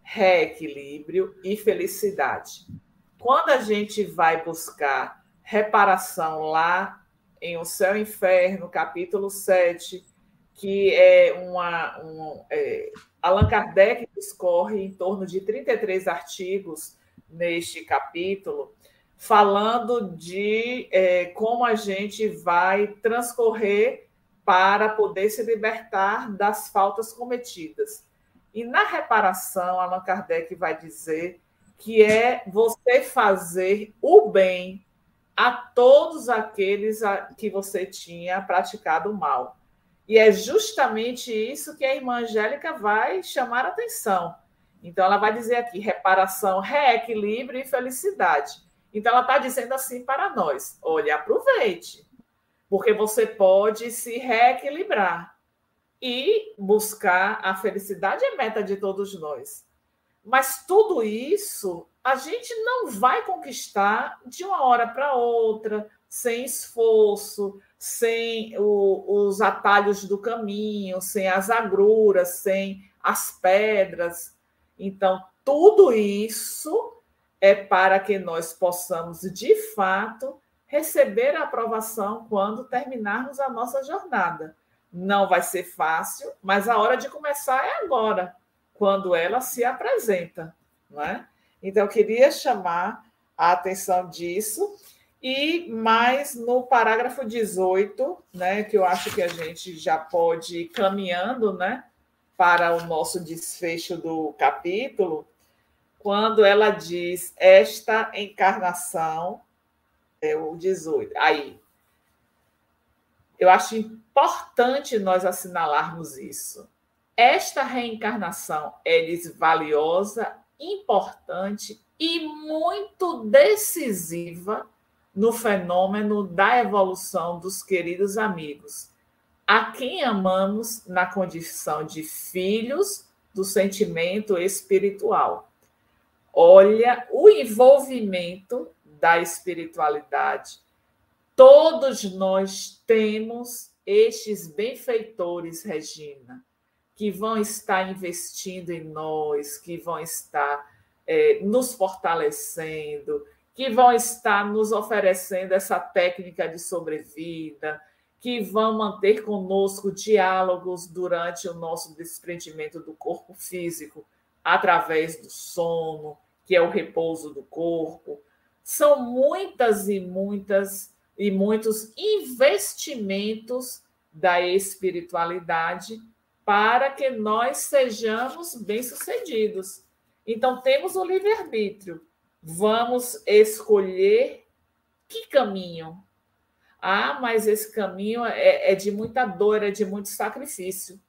Speaker 3: reequilíbrio e felicidade. Quando a gente vai buscar reparação lá em O Céu e o Inferno, capítulo 7, que é uma. Um, é, Allan Kardec discorre em torno de 33 artigos neste capítulo, falando de é, como a gente vai transcorrer para poder se libertar das faltas cometidas. E na reparação, Allan Kardec vai dizer que é você fazer o bem a todos aqueles que você tinha praticado mal. E é justamente isso que a irmã Angélica vai chamar a atenção. Então, ela vai dizer aqui: reparação, reequilíbrio e felicidade. Então, ela está dizendo assim para nós: olha, aproveite, porque você pode se reequilibrar e buscar a felicidade é meta de todos nós. Mas tudo isso a gente não vai conquistar de uma hora para outra, sem esforço, sem o, os atalhos do caminho, sem as agruras, sem as pedras. Então, tudo isso é para que nós possamos, de fato, receber a aprovação quando terminarmos a nossa jornada. Não vai ser fácil, mas a hora de começar é agora, quando ela se apresenta. Não é? Então, eu queria chamar a atenção disso. E mais no parágrafo 18, né, que eu acho que a gente já pode ir caminhando né, para o nosso desfecho do capítulo, quando ela diz esta encarnação, é o 18. Aí, eu acho importante nós assinalarmos isso. Esta reencarnação é valiosa, importante e muito decisiva no fenômeno da evolução dos queridos amigos, a quem amamos na condição de filhos do sentimento espiritual. Olha o envolvimento da espiritualidade. Todos nós temos estes benfeitores, Regina, que vão estar investindo em nós, que vão estar é, nos fortalecendo, que vão estar nos oferecendo essa técnica de sobrevida, que vão manter conosco diálogos durante o nosso desprendimento do corpo físico, através do sono, que é o repouso do corpo. São muitas e muitas e muitos investimentos da espiritualidade para que nós sejamos bem-sucedidos. Então, temos o livre-arbítrio vamos escolher que caminho. Ah, mas esse caminho é, é de muita dor, é de muito sacrifício.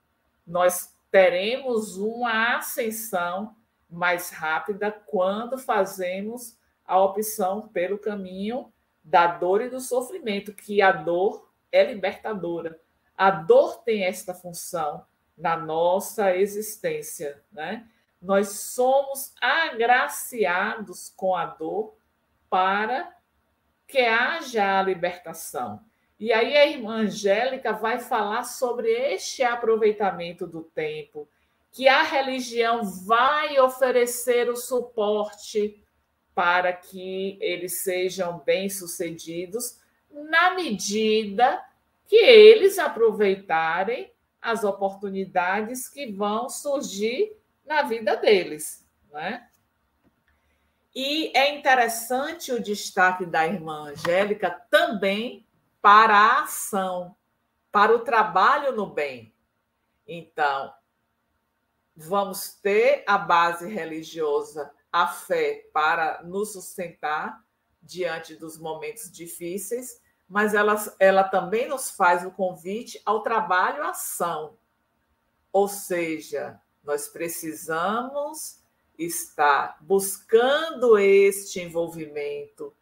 Speaker 3: Nós teremos uma ascensão mais rápida quando fazemos a opção pelo caminho da dor e do sofrimento, que a dor é libertadora. A dor tem esta função na nossa existência, né? Nós somos agraciados com a dor para que haja a libertação. E aí a irmã Angélica vai falar sobre este aproveitamento do tempo, que a religião vai oferecer o suporte para que eles sejam bem-sucedidos na medida que eles aproveitarem as oportunidades que vão surgir na vida deles. Né? E é interessante o destaque da irmã Angélica também para a ação, para o trabalho no bem. Então, vamos ter a base religiosa, a fé, para nos sustentar diante dos momentos difíceis, mas ela, ela também nos faz o convite ao trabalho-ação. Ou seja, nós precisamos estar buscando este envolvimento.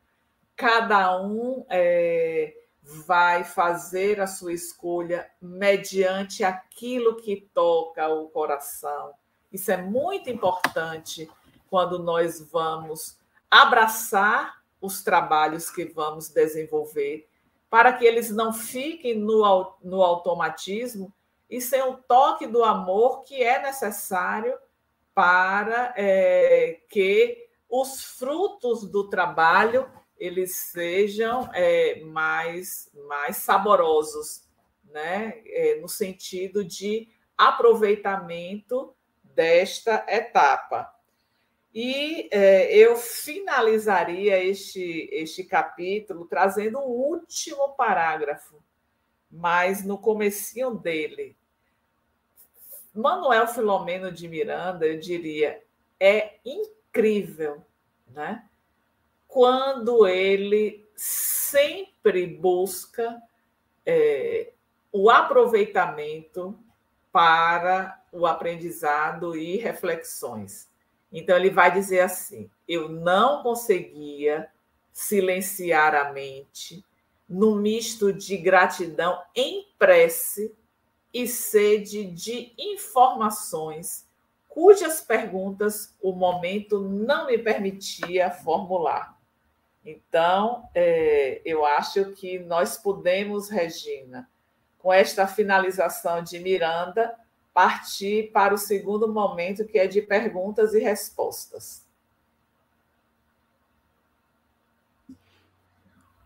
Speaker 3: Cada um é, vai fazer a sua escolha mediante aquilo que toca o coração. Isso é muito importante quando nós vamos abraçar os trabalhos que vamos desenvolver, para que eles não fiquem no, no automatismo e sem o toque do amor que é necessário para é, que os frutos do trabalho eles sejam é, mais, mais saborosos, né? É, no sentido de aproveitamento desta etapa. E é, eu finalizaria este, este capítulo trazendo um último parágrafo, mas no comecinho dele. Manuel Filomeno de Miranda, eu diria, é incrível, né? Quando ele sempre busca é, o aproveitamento para o aprendizado e reflexões. Então, ele vai dizer assim: eu não conseguia silenciar a mente no misto de gratidão em prece e sede de informações, cujas perguntas o momento não me permitia formular. Então, é, eu acho que nós podemos, Regina, com esta finalização de Miranda, partir para o segundo momento, que é de perguntas e respostas.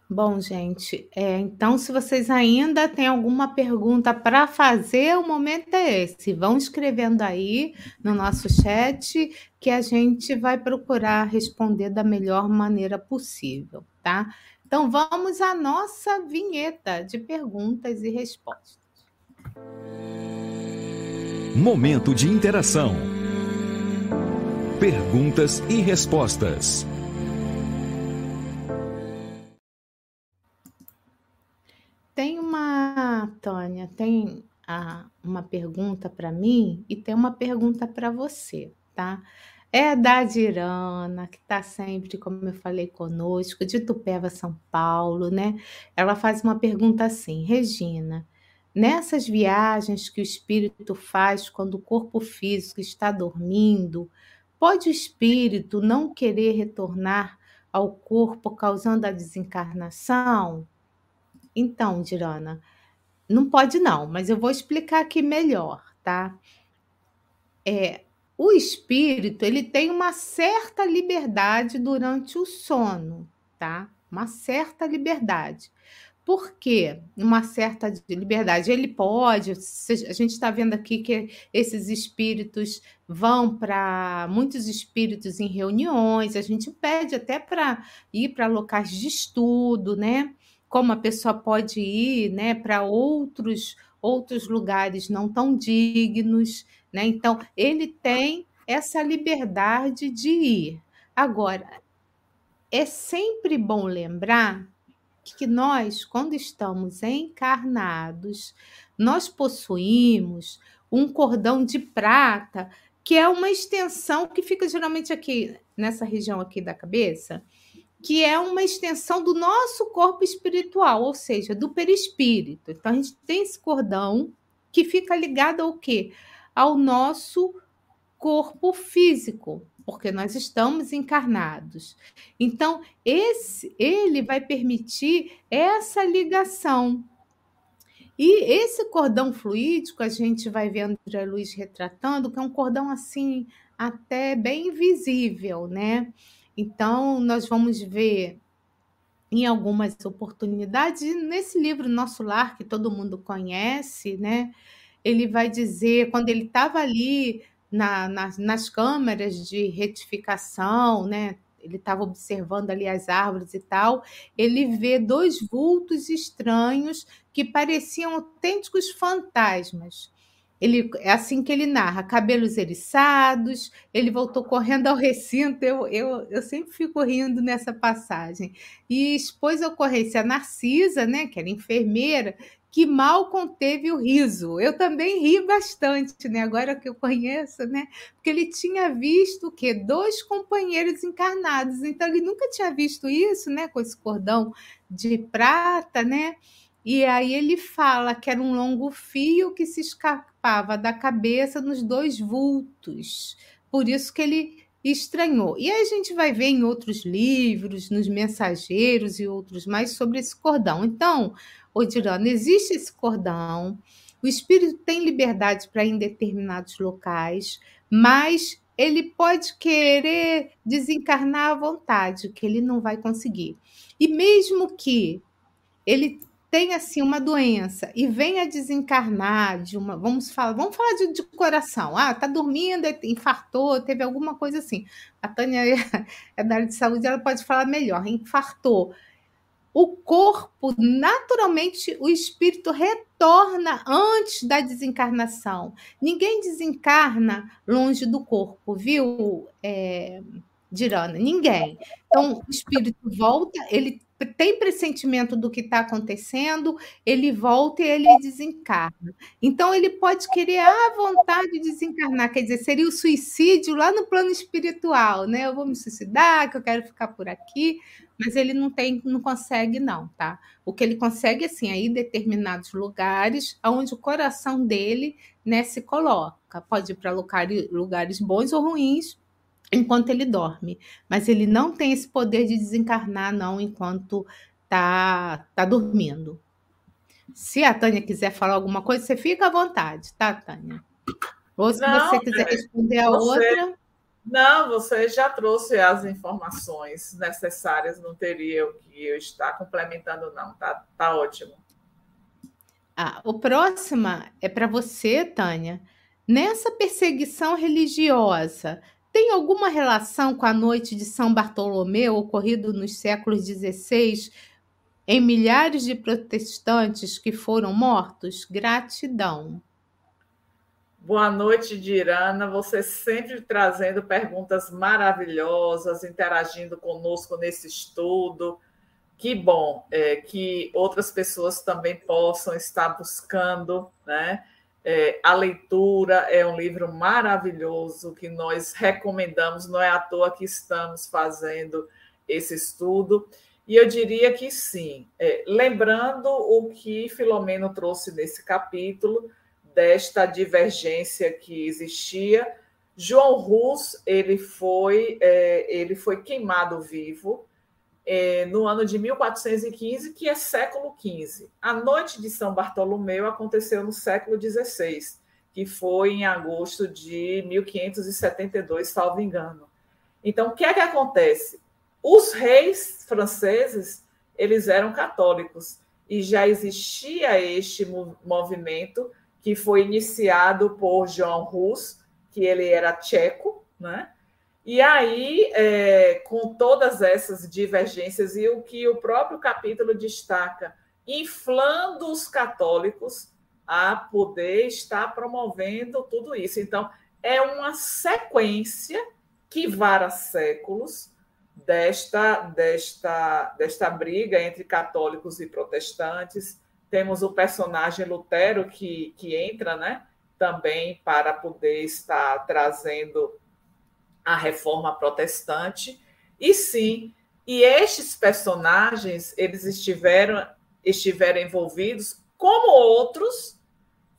Speaker 2: Bom, gente, é, então, se vocês ainda têm alguma pergunta para fazer, o momento é esse. Vão escrevendo aí no nosso chat que a gente vai procurar responder da melhor maneira possível, tá? Então, vamos à nossa vinheta de perguntas e respostas.
Speaker 1: Momento de interação. Perguntas e respostas.
Speaker 2: Uma, Tânia, tem ah, uma pergunta para mim e tem uma pergunta para você, tá? É da Dirana, que está sempre, como eu falei, conosco, de Tupéva, São Paulo, né? Ela faz uma pergunta assim: Regina, Nessas viagens que o espírito faz quando o corpo físico está dormindo, pode o espírito não querer retornar ao corpo causando a desencarnação? Então, Dirana, não pode não, mas eu vou explicar aqui melhor, tá? É, o espírito, ele tem uma certa liberdade durante o sono, tá? Uma certa liberdade. Por quê? Uma certa liberdade. Ele pode, a gente está vendo aqui que esses espíritos vão para muitos espíritos em reuniões, a gente pede até para ir para locais de estudo, né? Como a pessoa pode ir, né, para outros outros lugares não tão dignos, né? Então, ele tem essa liberdade de ir. Agora, é sempre bom lembrar que nós, quando estamos encarnados, nós possuímos um cordão de prata, que é uma extensão que fica geralmente aqui nessa região aqui da cabeça, que é uma extensão do nosso corpo espiritual, ou seja, do perispírito. Então a gente tem esse cordão que fica ligado ao quê? Ao nosso corpo físico porque nós estamos encarnados. Então, esse ele vai permitir essa ligação. E esse cordão fluídico, a gente vai vendo a Luiz retratando, que é um cordão assim, até bem visível, né? Então, nós vamos ver em algumas oportunidades, nesse livro Nosso Lar, que todo mundo conhece, né? Ele vai dizer, quando ele estava ali na, nas, nas câmeras de retificação, né? Ele estava observando ali as árvores e tal. Ele vê dois vultos estranhos que pareciam autênticos fantasmas. Ele, é assim que ele narra, cabelos eriçados, ele voltou correndo ao recinto, eu, eu, eu sempre fico rindo nessa passagem. E expôs a ocorrência a Narcisa, né, que era enfermeira, que mal conteve o riso. Eu também ri bastante, né? Agora que eu conheço, né? Porque ele tinha visto o quê? Dois companheiros encarnados. Então ele nunca tinha visto isso, né? Com esse cordão de prata, né? E aí ele fala que era um longo fio que se escapava da cabeça nos dois vultos. Por isso que ele estranhou. E aí a gente vai ver em outros livros, nos mensageiros e outros mais sobre esse cordão. Então, Odirana, existe esse cordão, o espírito tem liberdade para ir em determinados locais, mas ele pode querer desencarnar à vontade, que ele não vai conseguir. E mesmo que ele tem assim uma doença e venha desencarnar de uma, vamos falar, vamos falar de, de coração. Ah, tá dormindo, infartou, teve alguma coisa assim. A Tânia é, [laughs] é da área de saúde, ela pode falar melhor. Infartou. O corpo, naturalmente, o espírito retorna antes da desencarnação. Ninguém desencarna longe do corpo, viu, é, Dirana? Ninguém. Então, o espírito volta, ele tem pressentimento do que está acontecendo, ele volta e ele desencarna. Então, ele pode querer à vontade desencarnar, quer dizer, seria o suicídio lá no plano espiritual, né? Eu vou me suicidar, que eu quero ficar por aqui, mas ele não tem, não consegue, não, tá? O que ele consegue, assim, é determinados lugares onde o coração dele né, se coloca. Pode ir para lugares bons ou ruins, enquanto ele dorme, mas ele não tem esse poder de desencarnar não enquanto tá tá dormindo. Se a Tânia quiser falar alguma coisa, você fica à vontade, tá, Tânia? Ou se não, você quiser responder a você, outra.
Speaker 3: Não, você já trouxe as informações necessárias, não teria o que eu estar complementando, não. Tá, tá ótimo.
Speaker 2: Ah, o próximo é para você, Tânia. Nessa perseguição religiosa, tem alguma relação com a noite de São Bartolomeu, ocorrido nos séculos XVI, em milhares de protestantes que foram mortos? Gratidão.
Speaker 3: Boa noite, Dirana. Você sempre trazendo perguntas maravilhosas, interagindo conosco nesse estudo. Que bom é, que outras pessoas também possam estar buscando, né? É, a leitura é um livro maravilhoso que nós recomendamos, não é à toa que estamos fazendo esse estudo. E eu diria que sim, é, lembrando o que Filomeno trouxe nesse capítulo, desta divergência que existia, João Rus ele foi, é, ele foi queimado vivo é, no ano de 1415, que é século XV. A noite de São Bartolomeu aconteceu no século XVI, que foi em agosto de 1572, salvo engano. Então, o que é que acontece? Os reis franceses, eles eram católicos, e já existia este movimento que foi iniciado por João Rus, que ele era tcheco, né? E aí, é, com todas essas divergências, e o que o próprio capítulo destaca, inflando os católicos a poder estar promovendo tudo isso. Então, é uma sequência que vara séculos desta, desta, desta briga entre católicos e protestantes. Temos o personagem Lutero que, que entra né, também para poder estar trazendo a reforma protestante. E sim, e estes personagens, eles estiveram estiveram envolvidos como outros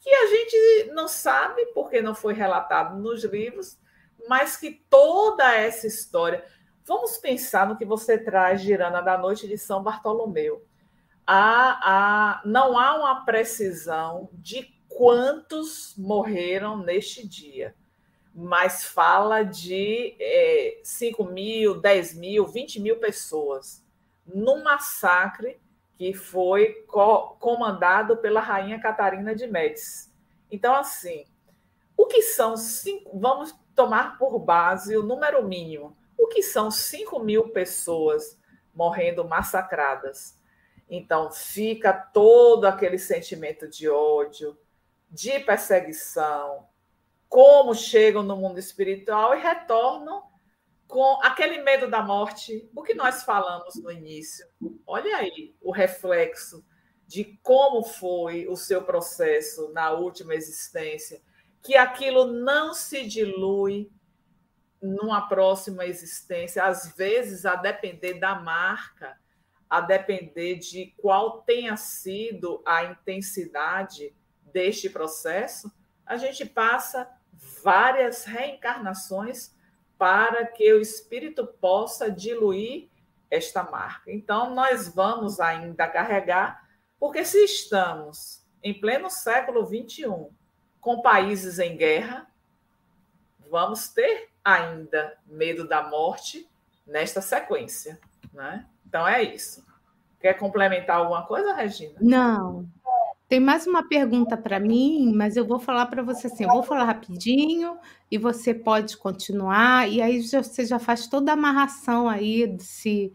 Speaker 3: que a gente não sabe porque não foi relatado nos livros, mas que toda essa história, vamos pensar no que você traz, Girana, da noite de São Bartolomeu. Há, há, não há uma precisão de quantos morreram neste dia mas fala de é, 5 mil, 10 mil, 20 mil pessoas num massacre que foi co comandado pela rainha Catarina de Médici. Então, assim, o que são cinco, vamos tomar por base o número mínimo. O que são 5 mil pessoas morrendo massacradas? Então, fica todo aquele sentimento de ódio, de perseguição, como chegam no mundo espiritual e retornam com aquele medo da morte, o que nós falamos no início. Olha aí o reflexo de como foi o seu processo na última existência, que aquilo não se dilui numa próxima existência, às vezes a depender da marca, a depender de qual tenha sido a intensidade deste processo, a gente passa várias reencarnações para que o espírito possa diluir esta marca. Então, nós vamos ainda carregar, porque se estamos em pleno século XXI, com países em guerra, vamos ter ainda medo da morte nesta sequência. Né? Então, é isso. Quer complementar alguma coisa, Regina?
Speaker 2: Não. Tem mais uma pergunta para mim, mas eu vou falar para você assim, eu vou falar rapidinho e você pode continuar, e aí você já faz toda a amarração aí desse,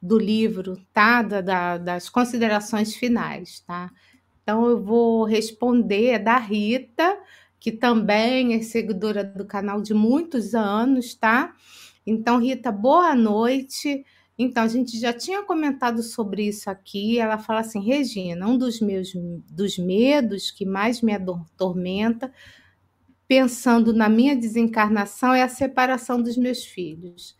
Speaker 2: do livro, tá? Da, da, das considerações finais, tá? Então eu vou responder é da Rita, que também é seguidora do canal de muitos anos, tá? Então, Rita, boa noite. Então, a gente já tinha comentado sobre isso aqui. Ela fala assim: Regina, um dos meus dos medos que mais me atormenta, pensando na minha desencarnação, é a separação dos meus filhos.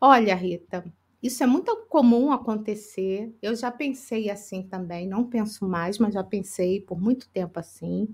Speaker 2: Olha, Rita, isso é muito comum acontecer. Eu já pensei assim também, não penso mais, mas já pensei por muito tempo assim.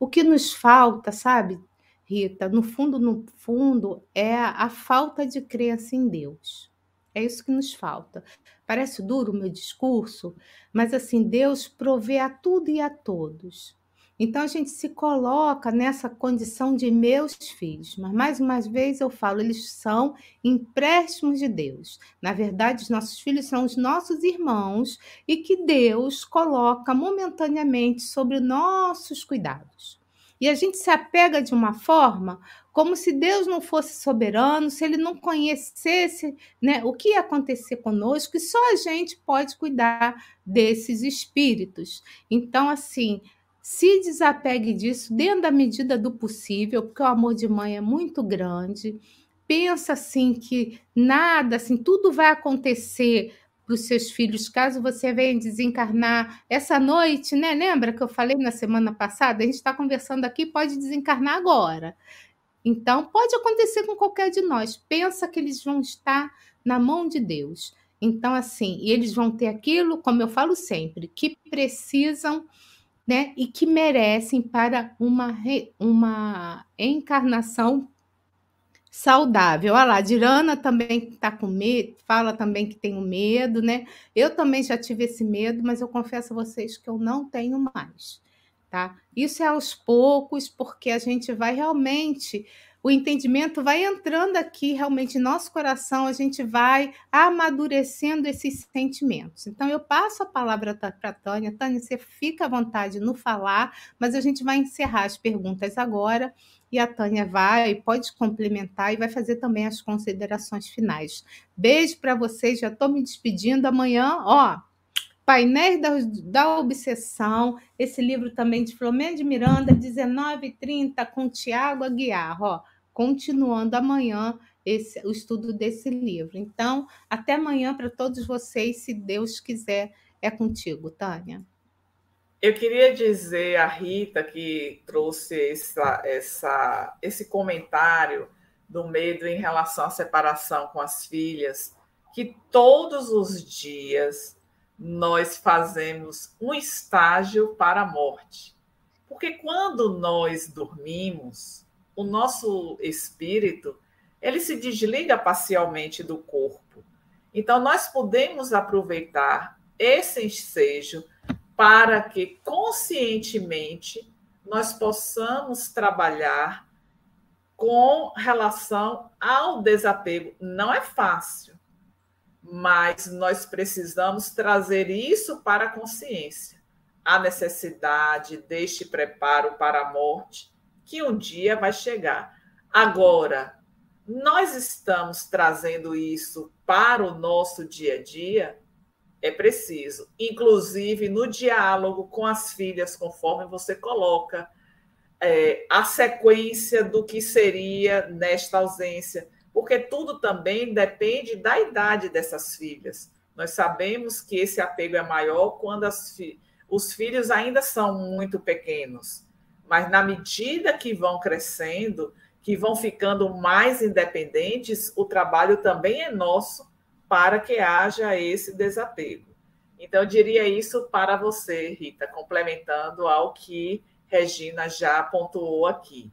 Speaker 2: O que nos falta, sabe, Rita, no fundo, no fundo, é a falta de crença em Deus. É isso que nos falta. Parece duro o meu discurso, mas assim, Deus provê a tudo e a todos. Então a gente se coloca nessa condição de meus filhos, mas mais uma vez eu falo, eles são empréstimos de Deus. Na verdade, os nossos filhos são os nossos irmãos e que Deus coloca momentaneamente sobre nossos cuidados. E a gente se apega de uma forma como se Deus não fosse soberano, se ele não conhecesse né, o que ia acontecer conosco, e só a gente pode cuidar desses espíritos. Então, assim, se desapegue disso dentro da medida do possível, porque o amor de mãe é muito grande. Pensa assim que nada, assim, tudo vai acontecer para os seus filhos, caso você venha desencarnar essa noite, né? Lembra que eu falei na semana passada? A gente está conversando aqui, pode desencarnar agora. Então, pode acontecer com qualquer de nós. Pensa que eles vão estar na mão de Deus. Então, assim, e eles vão ter aquilo, como eu falo sempre, que precisam, né? E que merecem para uma, uma encarnação saudável. Olha lá, Dirana também está com medo, fala também que tem medo, né? Eu também já tive esse medo, mas eu confesso a vocês que eu não tenho mais, tá? Isso é aos poucos, porque a gente vai realmente o entendimento vai entrando aqui realmente em nosso coração, a gente vai amadurecendo esses sentimentos. Então, eu passo a palavra para a Tânia. Tânia, você fica à vontade no falar, mas a gente vai encerrar as perguntas agora e a Tânia vai, pode complementar e vai fazer também as considerações finais. Beijo para vocês, já estou me despedindo. Amanhã, ó, Painéis da, da Obsessão, esse livro também de Flamengo de Miranda, 19h30, com Tiago Aguiar, ó, continuando amanhã esse, o estudo desse livro. Então, até amanhã para todos vocês, se Deus quiser, é contigo, Tânia.
Speaker 3: Eu queria dizer a Rita que trouxe essa, essa, esse comentário do medo em relação à separação com as filhas, que todos os dias nós fazemos um estágio para a morte. Porque quando nós dormimos, o nosso espírito ele se desliga parcialmente do corpo. Então nós podemos aproveitar esse ensejo para que conscientemente nós possamos trabalhar com relação ao desapego. Não é fácil, mas nós precisamos trazer isso para a consciência. A necessidade deste preparo para a morte, que um dia vai chegar. Agora, nós estamos trazendo isso para o nosso dia a dia é preciso, inclusive no diálogo com as filhas, conforme você coloca é, a sequência do que seria nesta ausência, porque tudo também depende da idade dessas filhas. Nós sabemos que esse apego é maior quando fi os filhos ainda são muito pequenos, mas na medida que vão crescendo, que vão ficando mais independentes, o trabalho também é nosso para que haja esse desapego. Então, eu diria isso para você, Rita, complementando ao que Regina já pontuou aqui.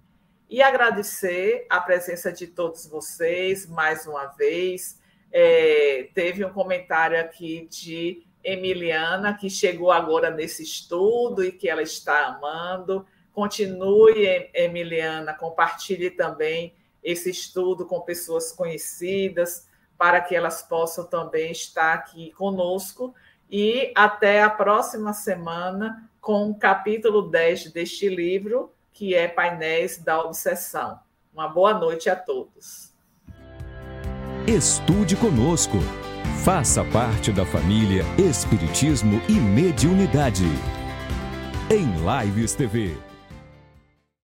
Speaker 3: E agradecer a presença de todos vocês mais uma vez. É, teve um comentário aqui de Emiliana, que chegou agora nesse estudo e que ela está amando. Continue, Emiliana, compartilhe também esse estudo com pessoas conhecidas, para que elas possam também estar aqui conosco. E até a próxima semana com o capítulo 10 deste livro, que é Painéis da Obsessão. Uma boa noite a todos.
Speaker 1: Estude conosco. Faça parte da família Espiritismo e Mediunidade. Em Lives TV.